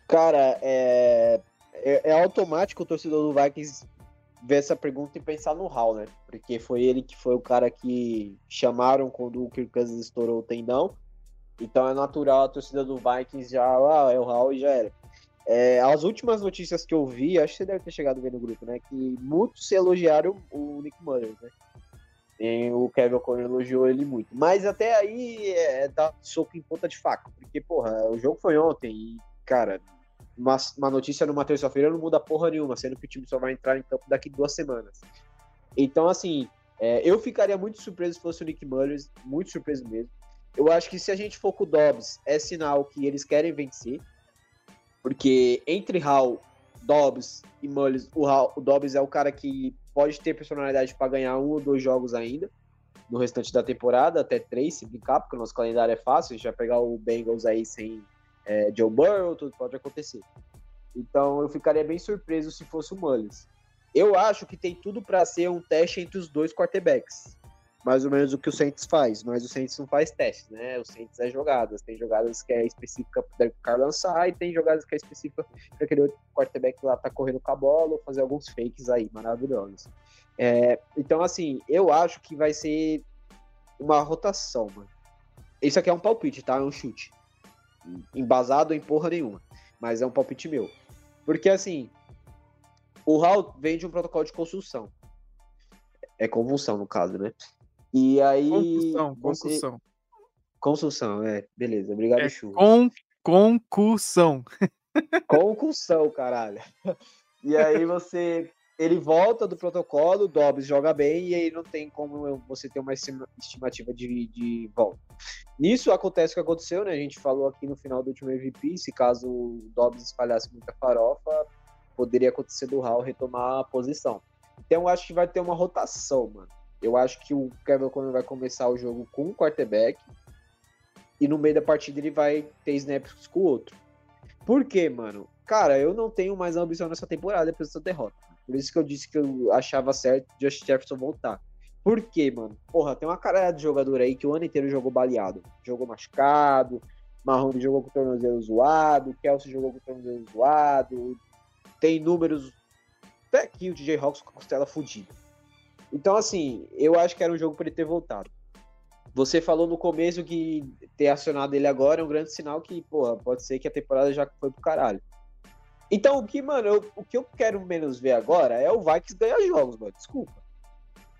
Cara, é, é, é, automático o torcedor do Vikings ver essa pergunta e pensar no Hall, né? Porque foi ele que foi o cara que chamaram quando o Kirk Cousins estourou o tendão. Então é natural a torcida do Vikings já, ah, é o Hall e já era. É, as últimas notícias que eu vi, acho que você deve ter chegado a ver no grupo, né? Que muitos elogiaram o Nick Mullins, né? E o Kevin O'Connor elogiou ele muito. Mas até aí é dar soco em ponta de faca. Porque, porra, o jogo foi ontem e, cara, uma, uma notícia numa terça-feira não muda porra nenhuma, sendo que o time só vai entrar em campo daqui duas semanas. Então, assim, é, eu ficaria muito surpreso se fosse o Nick Mullins, muito surpreso mesmo. Eu acho que se a gente for com o Dobbs, é sinal que eles querem vencer. Porque entre Hall, Dobbs e Mullins, o, Hall, o Dobbs é o cara que pode ter personalidade para ganhar um ou dois jogos ainda no restante da temporada, até três, se brincar, porque o nosso calendário é fácil, a gente vai pegar o Bengals aí sem é, Joe Burrow, tudo pode acontecer. Então eu ficaria bem surpreso se fosse o Mullins. Eu acho que tem tudo para ser um teste entre os dois quarterbacks. Mais ou menos o que o Saints faz, mas o Saints não faz testes, né? O Saints é jogadas. Tem jogadas que é específica para o cara lançar e tem jogadas que é específica para aquele outro quarterback lá tá correndo com a bola ou fazer alguns fakes aí, maravilhosos. É, então, assim, eu acho que vai ser uma rotação, mano. Isso aqui é um palpite, tá? É um chute embasado em porra nenhuma. Mas é um palpite meu. Porque assim, o HAL vem de um protocolo de construção. É convulsão, no caso, né? E aí. Concussão, concussão. Construção, é. Beleza, obrigado, é Chu. Com... Concussão. [laughs] Concussão, caralho. E aí você ele volta do protocolo, o Dobbs joga bem e aí não tem como você ter uma estimativa de, de volta. Nisso acontece o que aconteceu, né? A gente falou aqui no final do último MVP, se caso o Dobbs espalhasse muita farofa, poderia acontecer do Hall retomar a posição. Então eu acho que vai ter uma rotação, mano. Eu acho que o Kevin O'Connor vai começar o jogo com um quarterback e no meio da partida ele vai ter snaps com o outro. Por quê, mano? Cara, eu não tenho mais ambição nessa temporada depois dessa derrota. Por isso que eu disse que eu achava certo Josh Jefferson voltar. Por quê, mano? Porra, tem uma cara de jogador aí que o ano inteiro jogou baleado. Jogou machucado, Mahomes jogou com o tornozelo zoado, Kelsey jogou com o tornozelo zoado. Tem números. Até aqui o DJ Hawks com a costela fodida. Então, assim, eu acho que era um jogo para ele ter voltado. você falou no começo que ter acionado ele agora é um grande sinal que, pô, pode ser que a temporada já foi pro caralho. Então, o que, mano, eu, o que eu quero menos ver agora é o Vikings ganhar jogos, mano. Desculpa.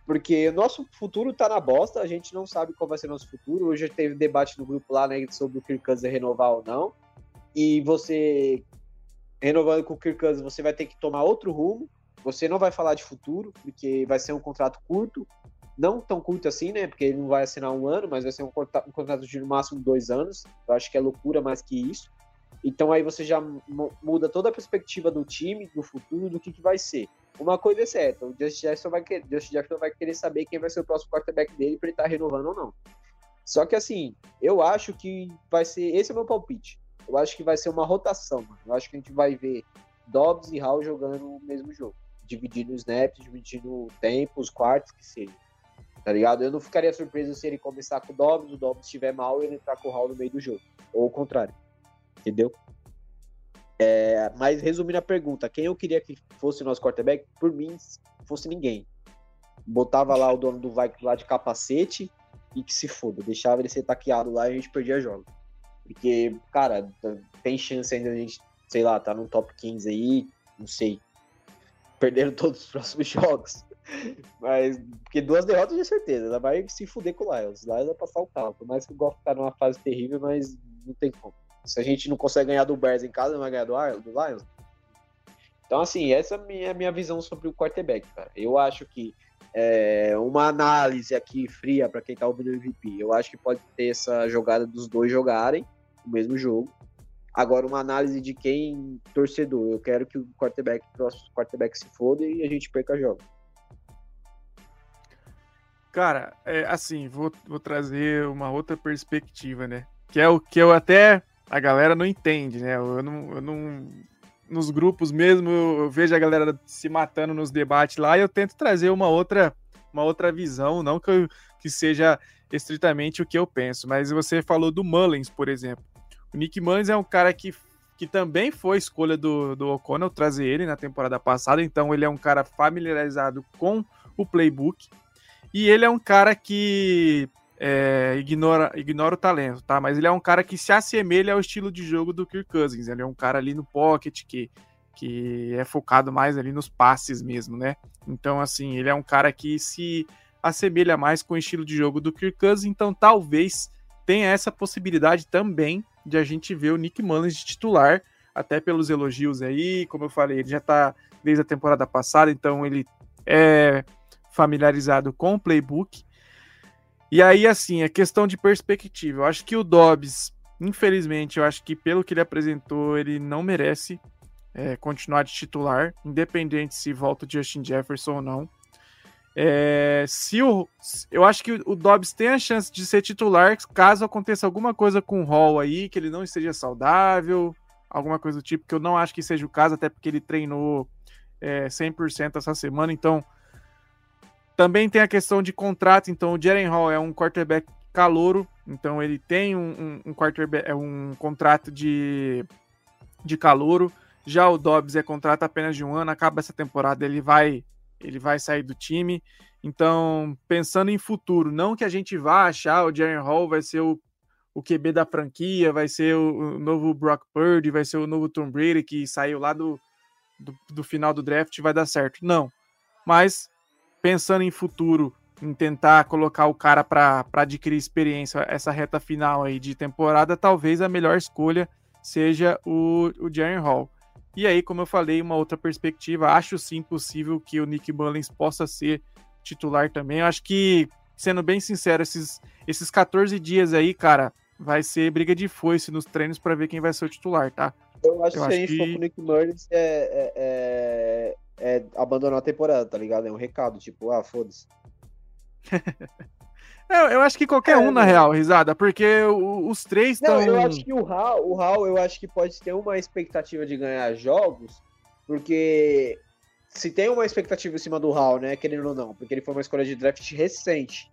Porque o nosso futuro tá na bosta, a gente não sabe qual vai ser nosso futuro. Hoje teve debate no grupo lá, né, sobre o Kirk renovar ou não. E você, renovando com o Kirk você vai ter que tomar outro rumo. Você não vai falar de futuro, porque vai ser um contrato curto não tão curto assim, né? Porque ele não vai assinar um ano, mas vai ser um, um contrato de no máximo dois anos. Eu acho que é loucura mais que isso. Então aí você já muda toda a perspectiva do time, do futuro, do que, que vai ser. Uma coisa é certa, o Justin Jackson vai querer, Justin Jackson vai querer saber quem vai ser o próximo quarterback dele para ele estar tá renovando ou não. Só que assim, eu acho que vai ser. Esse é o meu palpite. Eu acho que vai ser uma rotação, mano. Eu acho que a gente vai ver Dobbs e Hall jogando o mesmo jogo. Dividindo snaps, dividindo o tempo, os quartos, que seja tá ligado? Eu não ficaria surpreso se ele começar com o Dobbs, o Dobbs estiver mal e ele entrar com o Hall no meio do jogo. Ou o contrário. Entendeu? É, mas resumindo a pergunta, quem eu queria que fosse o nosso quarterback, por mim, fosse ninguém. Botava lá o dono do Vikings lá de capacete e que se foda. Deixava ele ser taqueado lá e a gente perdia jogo. Porque, cara, tem chance ainda a gente, sei lá, tá no top 15 aí, não sei. Perderam todos os próximos [laughs] jogos. Mas, porque duas derrotas de certeza, ela vai se fuder com o Lions. O Lions vai passar o carro. Por mais que o Goff tá numa fase terrível, mas não tem como. Se a gente não consegue ganhar do Bears em casa, não vai ganhar do, do Lions. Então, assim, essa é a minha, minha visão sobre o quarterback, cara. Eu acho que é, uma análise aqui fria para quem tá ouvindo o MVP, eu acho que pode ter essa jogada dos dois jogarem o mesmo jogo. Agora, uma análise de quem torcedor. Eu quero que o quarterback, o quarterback se foda e a gente perca jogo. Cara, é, assim, vou, vou trazer uma outra perspectiva, né? Que é o que eu até. A galera não entende, né? Eu não. Eu não nos grupos mesmo, eu, eu vejo a galera se matando nos debates lá e eu tento trazer uma outra, uma outra visão, não que, eu, que seja estritamente o que eu penso, mas você falou do Mullins, por exemplo. O Nick Mullins é um cara que, que também foi escolha do, do O'Connell trazer ele na temporada passada, então ele é um cara familiarizado com o playbook. E ele é um cara que é, ignora, ignora o talento, tá? Mas ele é um cara que se assemelha ao estilo de jogo do Kirk Cousins. Ele é um cara ali no pocket que, que é focado mais ali nos passes mesmo, né? Então, assim, ele é um cara que se assemelha mais com o estilo de jogo do Kirk Cousins. Então, talvez tenha essa possibilidade também de a gente ver o Nick Mullins de titular, até pelos elogios aí. Como eu falei, ele já tá desde a temporada passada, então ele é familiarizado com o playbook. E aí, assim, é questão de perspectiva. Eu acho que o Dobbs, infelizmente, eu acho que pelo que ele apresentou, ele não merece é, continuar de titular, independente se volta o Justin Jefferson ou não. É, se o, eu acho que o Dobbs tem a chance de ser titular caso aconteça alguma coisa com o Hall aí, que ele não esteja saudável, alguma coisa do tipo, que eu não acho que seja o caso, até porque ele treinou é, 100% essa semana, então também tem a questão de contrato, então o Jaren Hall é um quarterback calouro, então ele tem um, um, um, quarterback, é um contrato de, de calouro. Já o Dobbs é contrato apenas de um ano, acaba essa temporada, ele vai ele vai sair do time. Então, pensando em futuro, não que a gente vá achar o Jaren Hall vai ser o, o QB da franquia, vai ser o, o, novo Brock Purdy, vai ser o novo Tom Brady que saiu lá do, do, do final do draft vai dar certo. Não. Mas pensando em futuro, em tentar colocar o cara para adquirir experiência, essa reta final aí de temporada, talvez a melhor escolha seja o, o Jaren Hall. E aí, como eu falei, uma outra perspectiva, acho sim possível que o Nick Mullins possa ser titular também. Eu acho que, sendo bem sincero, esses, esses 14 dias aí, cara, vai ser briga de foice nos treinos para ver quem vai ser o titular, tá? Eu acho, eu que se a gente que... for pro Nick Mullins, é, é, é é abandonar a temporada, tá ligado? É um recado, tipo, ah, foda-se. [laughs] É, eu acho que qualquer é, um, na real, risada, porque os três estão. Eu acho que o Hal, o Hal, eu acho que pode ter uma expectativa de ganhar jogos, porque se tem uma expectativa em cima do Hal, né, querendo ou não, porque ele foi uma escolha de draft recente.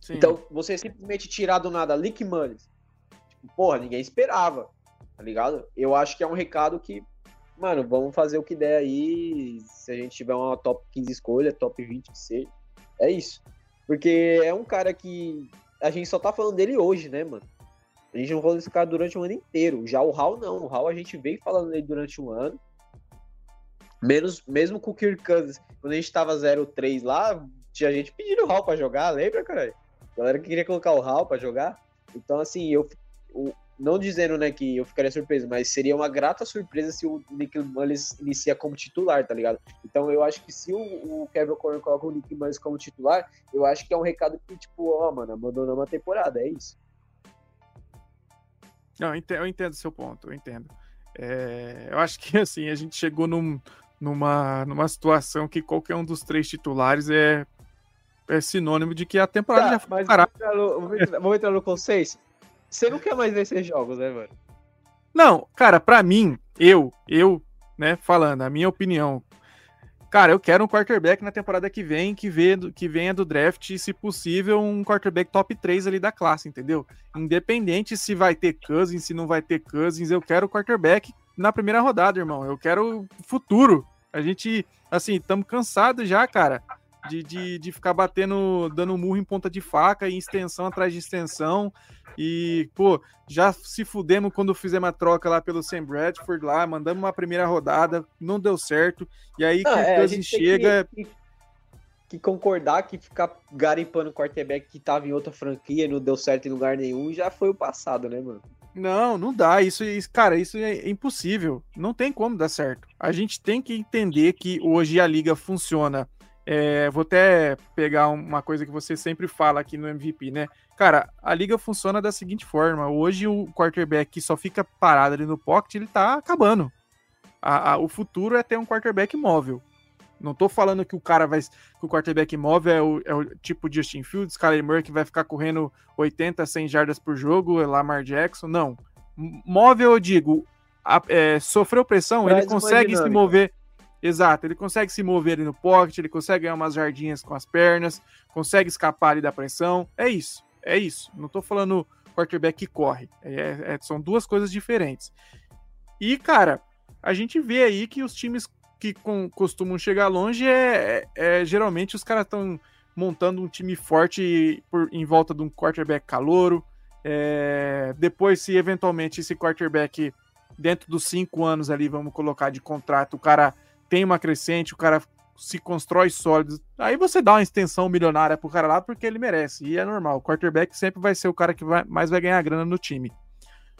Sim. Então, você simplesmente tirar do nada Lick Money, tipo, porra, ninguém esperava, tá ligado? Eu acho que é um recado que mano, vamos fazer o que der aí. Se a gente tiver uma top 15 escolha, top 20 que seja. É isso. Porque é um cara que a gente só tá falando dele hoje, né, mano? A gente não falou desse cara durante o ano inteiro. Já o Hall não. O Hall a gente veio falando dele durante um ano. Menos, mesmo com o Kirk Cousins, quando a gente tava 0-3 lá, tinha gente pedindo o Hall pra jogar, lembra, cara? A galera que queria colocar o Hall pra jogar. Então, assim, eu, não dizendo né, que eu ficaria surpreso, mas seria uma grata surpresa se o Nick Mullins inicia como titular, tá ligado? Então eu acho que se o, o Kevin O'Connor coloca o Nick Mullins como titular, eu acho que é um recado que, tipo, ó, mano, abandonou uma temporada, é isso. Não, eu entendo, eu entendo seu ponto, eu entendo. É, eu acho que [laughs] assim, a gente chegou num, numa, numa situação que qualquer um dos três titulares é, é sinônimo de que a temporada tá, já foi mas vamos entrar, no, vamos, entrar, no conceito. Você não quer mais ver esses jogos, né, mano? Não, cara, para mim, eu, eu, né, falando, a minha opinião, cara, eu quero um quarterback na temporada que vem, que, vê, que venha do draft, e, se possível, um quarterback top 3 ali da classe, entendeu? Independente se vai ter Cousins, se não vai ter Cousins, eu quero quarterback na primeira rodada, irmão. Eu quero futuro. A gente, assim, estamos cansados já, cara, de, de, de ficar batendo, dando murro em ponta de faca e extensão atrás de extensão. E, pô, já se fudemos quando fizemos a troca lá pelo Sam Bradford lá, mandamos uma primeira rodada, não deu certo. E aí que é, a gente chega. Que, que, concordar que ficar garimpando o quarterback que tava em outra franquia não deu certo em lugar nenhum já foi o passado, né, mano? Não, não dá. Isso, isso, cara, isso é impossível. Não tem como dar certo. A gente tem que entender que hoje a liga funciona é, vou até pegar uma coisa que você sempre fala aqui no MVP, né? Cara, a liga funciona da seguinte forma: hoje o quarterback que só fica parado ali no pocket, ele tá acabando. A, a, o futuro é ter um quarterback móvel. Não tô falando que o cara vai. que o quarterback móvel é o, é o tipo de Justin Fields, Kyler Murray que vai ficar correndo 80, 100 jardas por jogo, Lamar Jackson. Não. Móvel, eu digo, a, é, sofreu pressão, ele consegue se mover. Exato, ele consegue se mover ali no pocket, ele consegue ganhar umas jardinhas com as pernas, consegue escapar ali da pressão. É isso, é isso. Não tô falando quarterback que corre. É, é, são duas coisas diferentes. E, cara, a gente vê aí que os times que com, costumam chegar longe é, é, é geralmente os caras estão montando um time forte por, em volta de um quarterback calouro. É, depois, se eventualmente esse quarterback, dentro dos cinco anos ali, vamos colocar de contrato, o cara tem uma crescente, o cara se constrói sólido. Aí você dá uma extensão milionária pro cara lá porque ele merece. E é normal. O quarterback sempre vai ser o cara que vai, mais vai ganhar grana no time.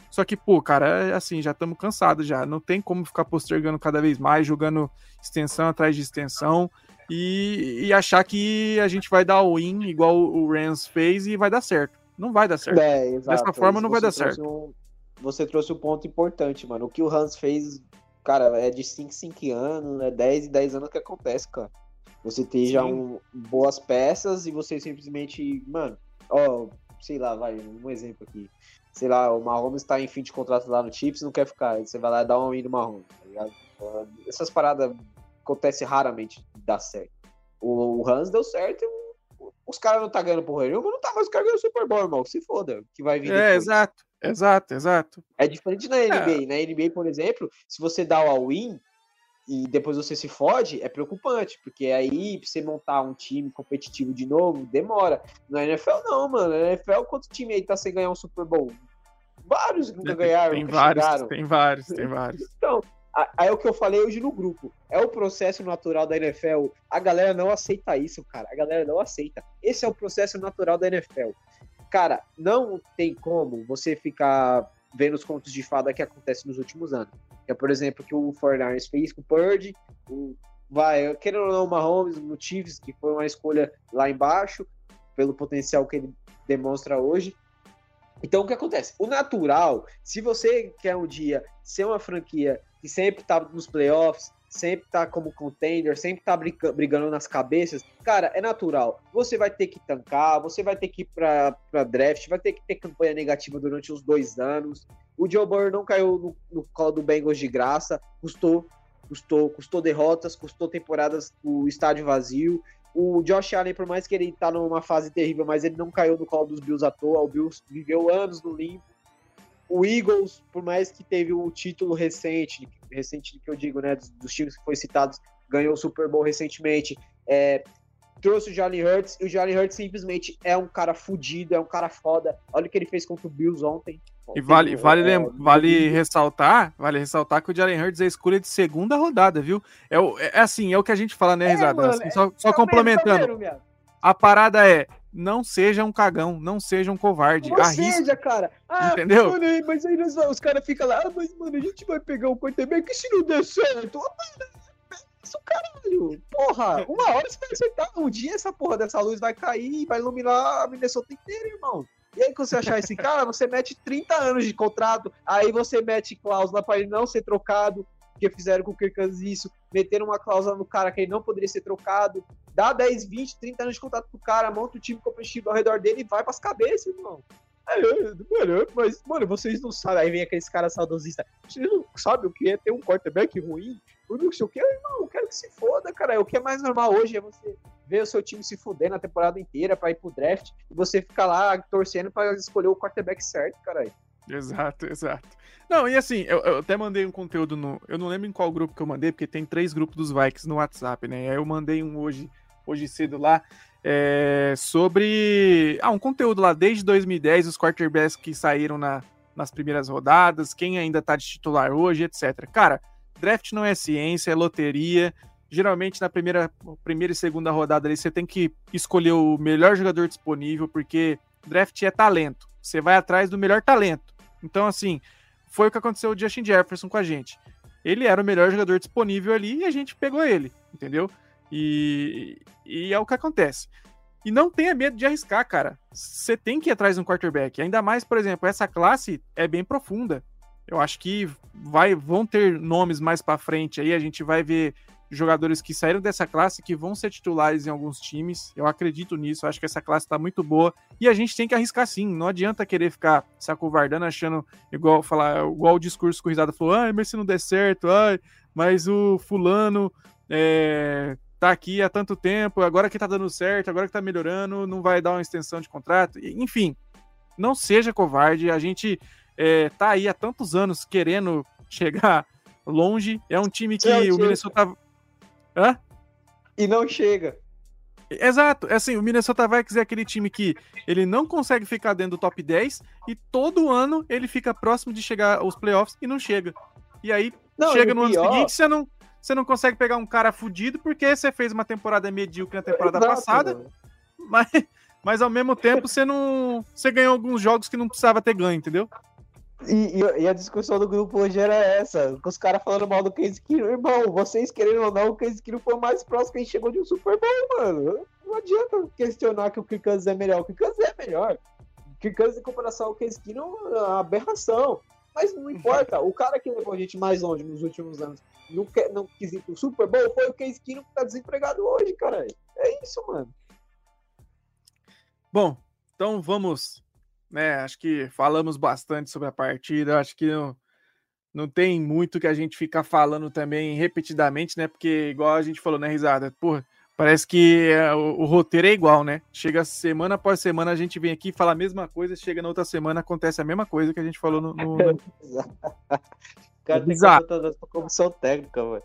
Só que, pô, cara, é assim, já estamos cansados já. Não tem como ficar postergando cada vez mais, jogando extensão atrás de extensão e, e achar que a gente vai dar o win igual o Rams fez e vai dar certo. Não vai dar certo. É, Dessa forma não vai dar certo. Um, você trouxe um ponto importante, mano. O que o Hans fez cara, é de 5 5 anos, é 10 e 10 anos que acontece, cara. Você tem já um, boas peças e você simplesmente, mano, ó, sei lá, vai, um exemplo aqui. Sei lá, o Mahomes tá em fim de contrato lá no Chips não quer ficar. Você vai lá e dá um win no Mahomes, tá ligado? Essas paradas acontecem raramente, dá certo. O, o Hans deu certo os caras não tá ganhando por nenhuma, não tá, mas os caras Super Bowl, irmão. Se foda, que vai vir. É, depois. exato. Exato, exato. É diferente na NBA. É. Na NBA, por exemplo, se você dá o all-in e depois você se fode, é preocupante, porque aí pra você montar um time competitivo de novo, demora. Na NFL não, mano. Na NFL, quanto time aí tá sem ganhar um Super Bowl? Vários nunca ganharam. Tem vários, chegaram. tem vários, tem vários. [laughs] Então, Aí é o que eu falei hoje no grupo. É o processo natural da NFL. A galera não aceita isso, cara. A galera não aceita. Esse é o processo natural da NFL. Cara, não tem como você ficar vendo os contos de fada que acontecem nos últimos anos. É, por exemplo, que o 49ers fez com o Purdy, o, vai, querendo ou não, o Mahomes, o Chiefs, que foi uma escolha lá embaixo, pelo potencial que ele demonstra hoje. Então, o que acontece? O natural, se você quer um dia ser uma franquia que sempre tá nos playoffs, sempre tá como contender, sempre tá brigando nas cabeças, cara, é natural. Você vai ter que tancar, você vai ter que ir pra, pra draft, vai ter que ter campanha negativa durante os dois anos. O Joe Burrow não caiu no, no colo do Bengals de graça, custou, custou, custou derrotas, custou temporadas o estádio vazio. O Josh Allen, por mais que ele tá numa fase terrível, mas ele não caiu no colo dos Bills à toa. O Bills viveu anos no limbo. O Eagles, por mais que teve o título recente, recente que eu digo, né, dos, dos times que foi citados, ganhou o Super Bowl recentemente. É, trouxe o Jalen Hurts, e o Jalen Hurts simplesmente é um cara fudido, é um cara foda. Olha o que ele fez contra o Bills ontem. E vale, vale, é, vale ressaltar, vale ressaltar que o Jalen Hurts é a escolha de segunda rodada, viu? É, o, é assim, é o que a gente fala, né, é, Risada? É, assim, só, só complementando. a parada é, não seja um cagão, não seja um covarde. Não arrisca. seja, cara. Ah, Entendeu? Mano, mas aí os caras ficam lá, ah, mas, mano, a gente vai pegar o quarterback se não der certo. Ah, mano, isso, caralho. Porra, uma hora você vai acertar. Um dia essa porra dessa luz vai cair e vai iluminar a Minnesota inteira, irmão. E aí, quando você achar esse cara, você mete 30 anos de contrato, aí você mete cláusula para ele não ser trocado, porque fizeram com o Kirk Cousins isso, meteram uma cláusula no cara que ele não poderia ser trocado, dá 10, 20, 30 anos de contrato pro cara, monta o time competitivo ao redor dele e vai pras cabeças, irmão. Aí, mano, mas, mano, vocês não sabem. Aí vem aqueles caras saudosistas. Vocês não sabem o que é ter um quarterback ruim? Eu não sei o que, irmão. Eu quero que se foda, cara. O que é mais normal hoje é você ver o seu time se fuder na temporada inteira pra ir pro draft e você ficar lá torcendo pra escolher o quarterback certo, cara. Exato, exato. Não, e assim, eu, eu, até mandei um conteúdo no. Eu não lembro em qual grupo que eu mandei, porque tem três grupos dos Vikings no WhatsApp, né? Eu mandei um hoje, hoje cedo lá é, sobre ah, um conteúdo lá desde 2010, os quarterbacks que saíram na, nas primeiras rodadas, quem ainda tá de titular hoje, etc. Cara, draft não é ciência, é loteria. Geralmente na primeira, primeira e segunda rodada ali, você tem que escolher o melhor jogador disponível, porque draft é talento. Você vai atrás do melhor talento. Então, assim, foi o que aconteceu o Justin Jefferson com a gente. Ele era o melhor jogador disponível ali e a gente pegou ele, entendeu? E, e é o que acontece. E não tenha medo de arriscar, cara. Você tem que ir atrás de um quarterback. Ainda mais, por exemplo, essa classe é bem profunda. Eu acho que vai, vão ter nomes mais para frente aí. A gente vai ver jogadores que saíram dessa classe que vão ser titulares em alguns times. Eu acredito nisso. Acho que essa classe está muito boa e a gente tem que arriscar sim. Não adianta querer ficar se acovardando achando igual falar igual o discurso que o Risada falou, ai, mas se não der certo, ai, mas o fulano é, tá aqui há tanto tempo, agora que tá dando certo, agora que tá melhorando, não vai dar uma extensão de contrato. Enfim, não seja covarde. A gente é, tá aí há tantos anos querendo [laughs] chegar longe. É um time que o Minnesota. Hã? E não chega. Exato, é assim, o Minnesota Vikings é aquele time que ele não consegue ficar dentro do top 10 e todo ano ele fica próximo de chegar aos playoffs e não chega. E aí não, chega no pior... ano seguinte, você não, você não consegue pegar um cara fudido porque você fez uma temporada medíocre na temporada Exato, passada, mas, mas ao mesmo tempo você não. Você ganhou alguns jogos que não precisava ter ganho, entendeu? E, e, e, a discussão do grupo hoje era essa, com os caras falando mal do Case Keenum. Irmão, vocês querendo ou não, o Case Keenum foi o mais próximo que a gente chegou de um Super Bowl, mano. Não adianta questionar que o Kirk é melhor. O Kirk é melhor. O Kirk em comparação ao Case Keenum é uma aberração. Mas não importa, o cara que levou a gente mais longe nos últimos anos no, no quesito Super Bowl foi o Case Keenum que tá desempregado hoje, cara. É isso, mano. Bom, então vamos, né? Acho que falamos bastante sobre a partida. Acho que não, não tem muito que a gente ficar falando também repetidamente, né? Porque, igual a gente falou, né, risada? Porra, Parece que é, o, o, roteiro é igual, né? Chega semana após semana, a gente vem aqui e fala a mesma coisa, chega na outra semana, acontece a mesma coisa que a gente falou no. no... [laughs] cara tem que pra comissão técnica, velho.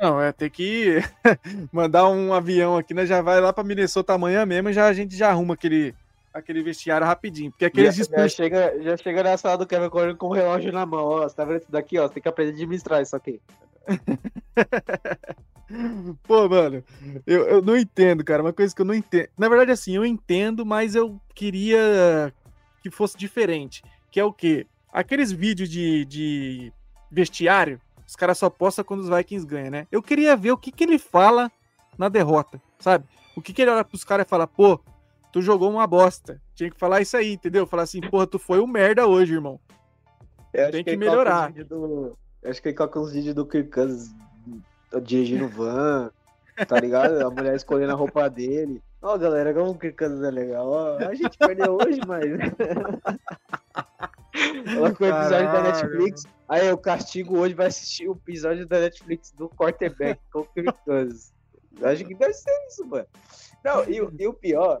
Não, é ter que [laughs] mandar um avião aqui, né? Já vai lá pra Minnesota amanhã mesmo e já, a gente já arruma aquele, aquele vestiário rapidinho. Porque aqueles já, discursos... já, chega, já chega na sala do Kevin correndo com o relógio na mão, ó. Você tá vendo isso daqui, ó? Você tem que aprender a administrar isso aqui. [laughs] Pô, mano, eu, eu não entendo, cara. Uma coisa que eu não entendo. Na verdade, assim, eu entendo, mas eu queria que fosse diferente. Que é o quê? Aqueles vídeos de, de vestiário, os caras só postam quando os Vikings ganham, né? Eu queria ver o que, que ele fala na derrota, sabe? O que, que ele olha pros caras e fala, pô, tu jogou uma bosta. Tinha que falar isso aí, entendeu? Falar assim, porra, tu foi um merda hoje, irmão. Tem que, que melhorar. Do... Acho que ele coloca uns vídeos do Kirk Cousins dirigindo van, tá ligado? A mulher escolhendo a roupa dele. Ó, oh, galera, como o Kirk Cousins é legal. Ó, a gente perdeu hoje, mas. [laughs] Ela foi o episódio da Netflix. Aí o castigo hoje vai assistir o episódio da Netflix do quarterback com o Kirk Cousins. Acho que deve ser isso, mano. Não, e, e o pior,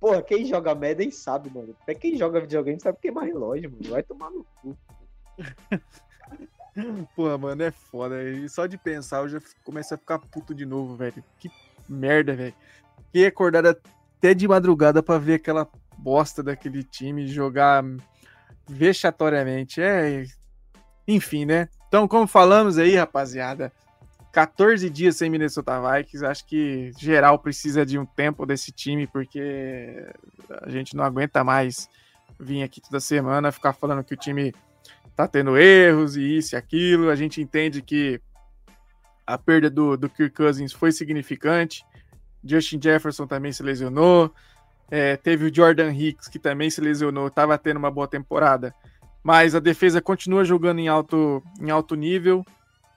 porra, quem joga Madden sabe, mano. Até quem joga videogame sabe queimar relógio, mano. Vai tomar no cu. [laughs] Pô, mano, é foda. E só de pensar eu já comecei a ficar puto de novo, velho. Que merda, velho. Fiquei acordado até de madrugada para ver aquela bosta daquele time jogar vexatoriamente. É. Enfim, né? Então, como falamos aí, rapaziada, 14 dias sem Minnesota Vikings. Acho que geral precisa de um tempo desse time, porque a gente não aguenta mais vir aqui toda semana ficar falando que o time tá tendo erros e isso e aquilo. A gente entende que a perda do, do Kirk Cousins foi significante. Justin Jefferson também se lesionou. É, teve o Jordan Hicks, que também se lesionou, estava tendo uma boa temporada. Mas a defesa continua jogando em alto, em alto nível.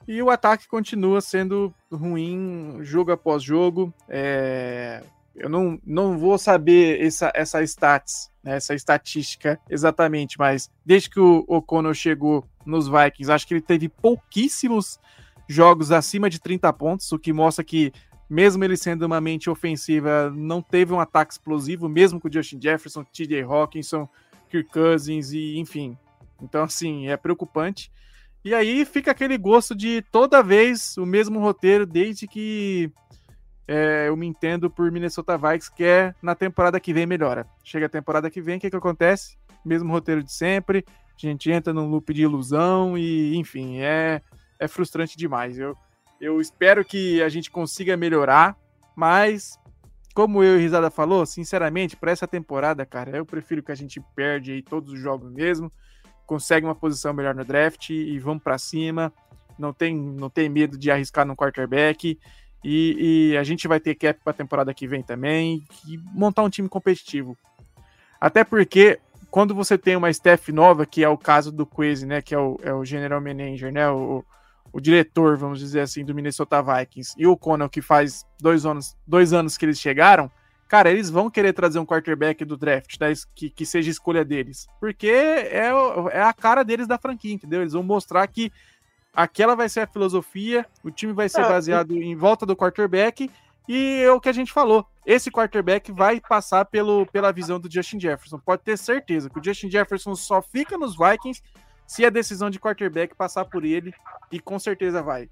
E o ataque continua sendo ruim jogo após jogo. É... Eu não, não vou saber essa, essa stats, né, essa estatística exatamente, mas desde que o O'Connell chegou nos Vikings, acho que ele teve pouquíssimos jogos acima de 30 pontos, o que mostra que, mesmo ele sendo uma mente ofensiva, não teve um ataque explosivo, mesmo com o Justin Jefferson, TJ Hawkinson, Kirk Cousins e enfim. Então, assim, é preocupante. E aí fica aquele gosto de toda vez o mesmo roteiro, desde que é, eu me entendo por Minnesota Vikings, que é na temporada que vem melhora. Chega a temporada que vem, o que, que acontece? Mesmo roteiro de sempre, a gente entra num loop de ilusão e, enfim, é, é frustrante demais. Eu, eu espero que a gente consiga melhorar, mas como eu e Risada falou, sinceramente, para essa temporada, cara, eu prefiro que a gente perde aí todos os jogos mesmo consegue uma posição melhor no draft e vamos para cima. Não tem, não tem medo de arriscar no quarterback. E, e a gente vai ter cap para a temporada que vem também e montar um time competitivo. Até porque quando você tem uma staff nova, que é o caso do Quase, né, que é o, é o general manager, né, o, o diretor, vamos dizer assim, do Minnesota Vikings, e o Connell, que faz dois anos, dois anos que eles chegaram, cara, eles vão querer trazer um quarterback do draft, né, que, que seja escolha deles. Porque é, é a cara deles da franquia, entendeu? Eles vão mostrar que aquela vai ser a filosofia, o time vai ser ah, baseado em volta do quarterback, e é o que a gente falou. Esse quarterback vai passar pelo, pela visão do Justin Jefferson. Pode ter certeza que o Justin Jefferson só fica nos Vikings se a decisão de quarterback passar por ele, e com certeza vai.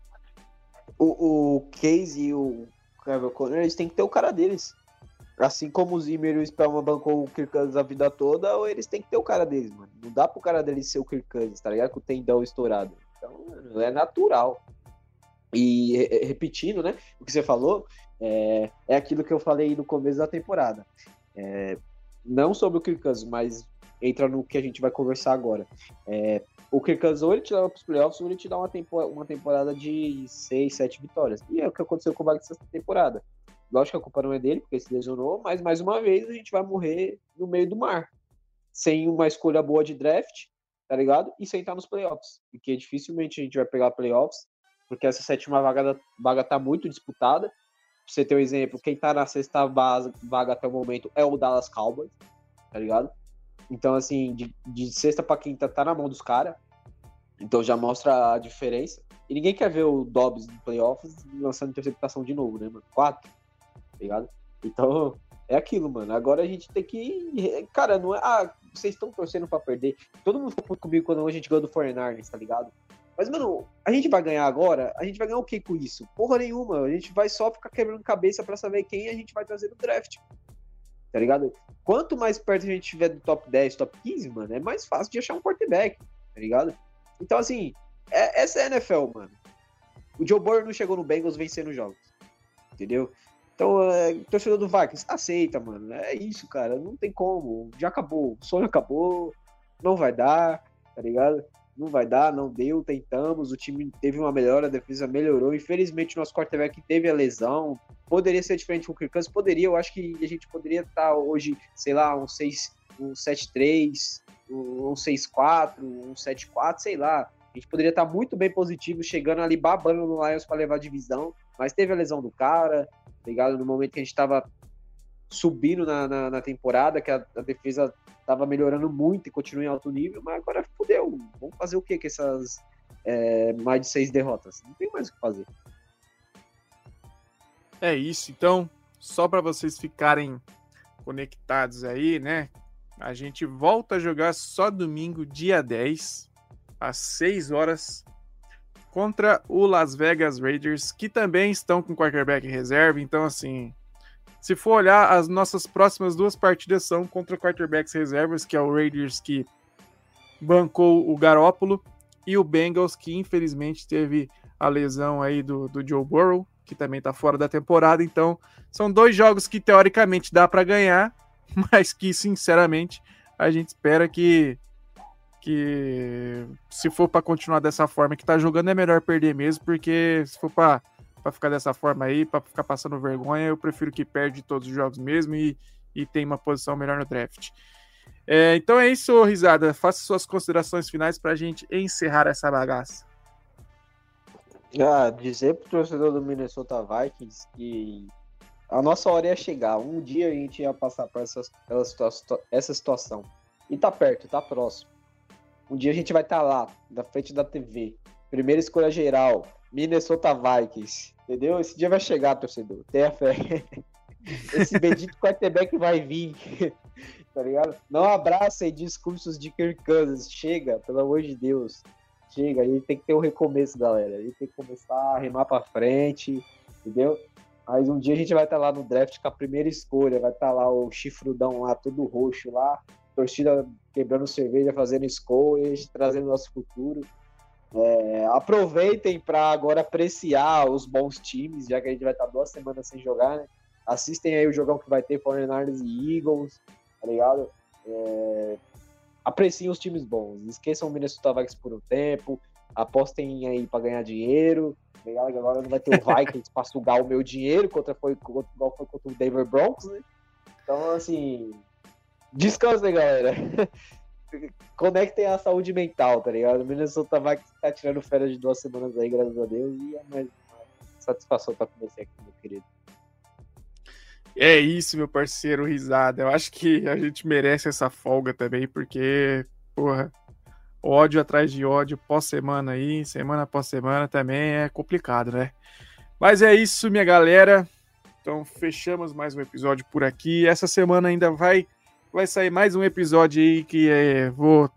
O, o Case e o Kevin Conner, eles têm que ter o cara deles. Assim como o Zimmer e o Spellman bancou o Kirk Cousins a vida toda, eles têm que ter o cara deles, mano. Não dá pro cara deles ser o Kirk Cousins, tá ligado? Com o tendão estourado. Então, é natural. E repetindo, né? O que você falou é, é aquilo que eu falei no começo da temporada. É, não sobre o Kirk Cousins, mas entra no que a gente vai conversar agora. É, o Kirk Cousins ou ele te leva pros playoffs ou ele te dá uma, tempo, uma temporada de 6, 7 vitórias. E é o que aconteceu com o Vikings essa temporada. Lógico que a culpa não é dele, porque ele se lesionou, mas mais uma vez a gente vai morrer no meio do mar. Sem uma escolha boa de draft, tá ligado? E sem estar nos playoffs. Porque dificilmente a gente vai pegar playoffs, porque essa sétima vaga, vaga tá muito disputada. Pra você ter um exemplo, quem tá na sexta vaga até o momento é o Dallas Cowboys, tá ligado? Então, assim, de, de sexta pra quinta tá na mão dos caras. Então já mostra a diferença. E ninguém quer ver o Dobbs no playoffs lançando interceptação de novo, né, mano? Quatro ligado? Então, é aquilo, mano. Agora a gente tem que. Cara, não é. Ah, vocês estão torcendo pra perder. Todo mundo ficou comigo quando a gente ganhou do Foreigners, tá ligado? Mas, mano, a gente vai ganhar agora? A gente vai ganhar o que com isso? Porra nenhuma. A gente vai só ficar quebrando cabeça para saber quem a gente vai trazer no draft. Tá ligado? Quanto mais perto a gente estiver do top 10, top 15, mano, é mais fácil de achar um quarterback, tá ligado? Então, assim, é, essa é a NFL, mano. O Joe Burrow não chegou no Bengals vencendo jogos. Entendeu? Então, é, torcedor do Vikings, aceita, mano. É isso, cara. Não tem como. Já acabou. O sonho acabou. Não vai dar, tá ligado? Não vai dar, não deu, tentamos. O time teve uma melhora, a defesa melhorou. Infelizmente, nosso quarterback teve a lesão. Poderia ser diferente com o Kirk? Poderia. Eu acho que a gente poderia estar hoje, sei lá, um 6, um 7-3, um 6-4, um 7-4, sei lá. A gente poderia estar muito bem positivo, chegando ali babando no Lions para levar a divisão, mas teve a lesão do cara, ligado? No momento que a gente estava subindo na, na, na, temporada, que a, a defesa estava melhorando muito e continua em alto nível, mas agora fudeu. Vamos fazer o que com essas é, mais de seis derrotas? Não tem mais o que fazer. É isso, então, só para vocês ficarem conectados aí, né? A gente volta a jogar só domingo, dia 10, às 6 horas, contra o Las Vegas Raiders, que também estão com quarterback reserva. Então, assim, se for olhar, as nossas próximas duas partidas são contra quarterbacks reservas, que é o Raiders que bancou o Garópolo e o Bengals que infelizmente teve a lesão aí do, do Joe Burrow, que também está fora da temporada. Então, são dois jogos que teoricamente dá para ganhar, [laughs] mas que sinceramente a gente espera que que se for para continuar dessa forma que tá jogando é melhor perder mesmo, porque se for para ficar dessa forma aí, para ficar passando vergonha, eu prefiro que perde todos os jogos mesmo e, e tem uma posição melhor no draft. É, então é isso, risada. Faça suas considerações finais para a gente encerrar essa bagaça. Ah, dizer pro torcedor do Minnesota Vikings que a nossa hora ia chegar. Um dia a gente ia passar por essa, essa situação. E tá perto, tá próximo. Um dia a gente vai estar tá lá, na frente da TV. Primeira escolha geral. Minnesota Vikings. Entendeu? Esse dia vai chegar, torcedor. Tenha fé. [laughs] Esse bendito quarterback vai vir. [laughs] tá ligado? Não abracem discursos de Kirk Cousins. Chega, pelo amor de Deus. Chega, a gente tem que ter um recomeço, galera. Gente tem que começar a remar pra frente, entendeu? Mas um dia a gente vai estar tá lá no draft com a primeira escolha. Vai estar tá lá o chifrudão lá, todo roxo lá. Torcida quebrando cerveja, fazendo escolhas, trazendo nosso futuro. É, aproveitem para agora apreciar os bons times, já que a gente vai estar duas semanas sem jogar, né? Assistem aí o jogão que vai ter 49ers e Eagles, tá ligado? É, apreciem os times bons. Esqueçam o Minnesota Vikings por um tempo. Apostem aí para ganhar dinheiro. Tá ligado? Agora não vai ter o [laughs] Vikings para sugar o meu dinheiro, contra foi, contra, foi contra o Denver Broncos, né? Então, assim, descansem, galera. [laughs] conectem a saúde mental, tá ligado? O Minnesota vai tá tirando férias de duas semanas aí, graças a Deus, e é mais uma satisfação estar com você aqui, meu querido. É isso, meu parceiro, risada. Eu acho que a gente merece essa folga também, porque, porra, ódio atrás de ódio, pós-semana aí, semana após semana também é complicado, né? Mas é isso, minha galera. Então, fechamos mais um episódio por aqui. Essa semana ainda vai vai sair mais um episódio aí que é, vou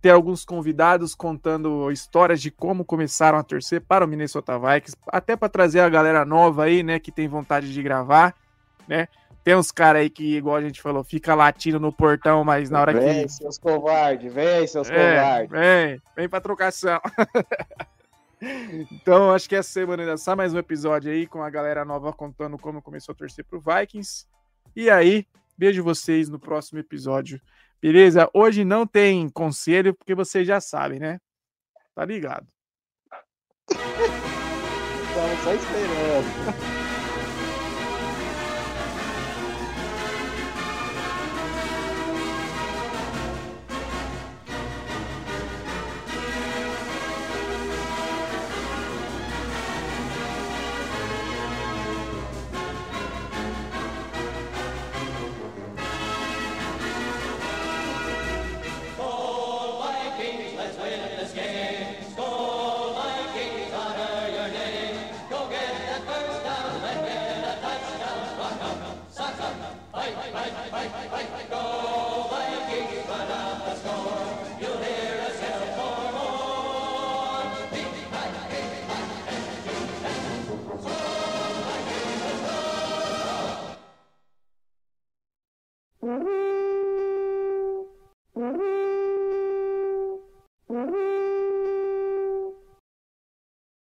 ter alguns convidados contando histórias de como começaram a torcer para o Minnesota Vikings, até para trazer a galera nova aí, né, que tem vontade de gravar, né? Tem uns caras aí que, igual a gente falou, fica latindo no portão, mas na hora vem, que. Vem, seus covardes, vem, seus é, covardes. Vem, vem pra trocação. [laughs] então, acho que essa semana ainda sai mais um episódio aí com a galera nova contando como começou a torcer pro Vikings. E aí, Vejo vocês no próximo episódio. Beleza? Hoje não tem conselho, porque vocês já sabem, né? Tá ligado? [laughs] Estamos só esperando. [laughs]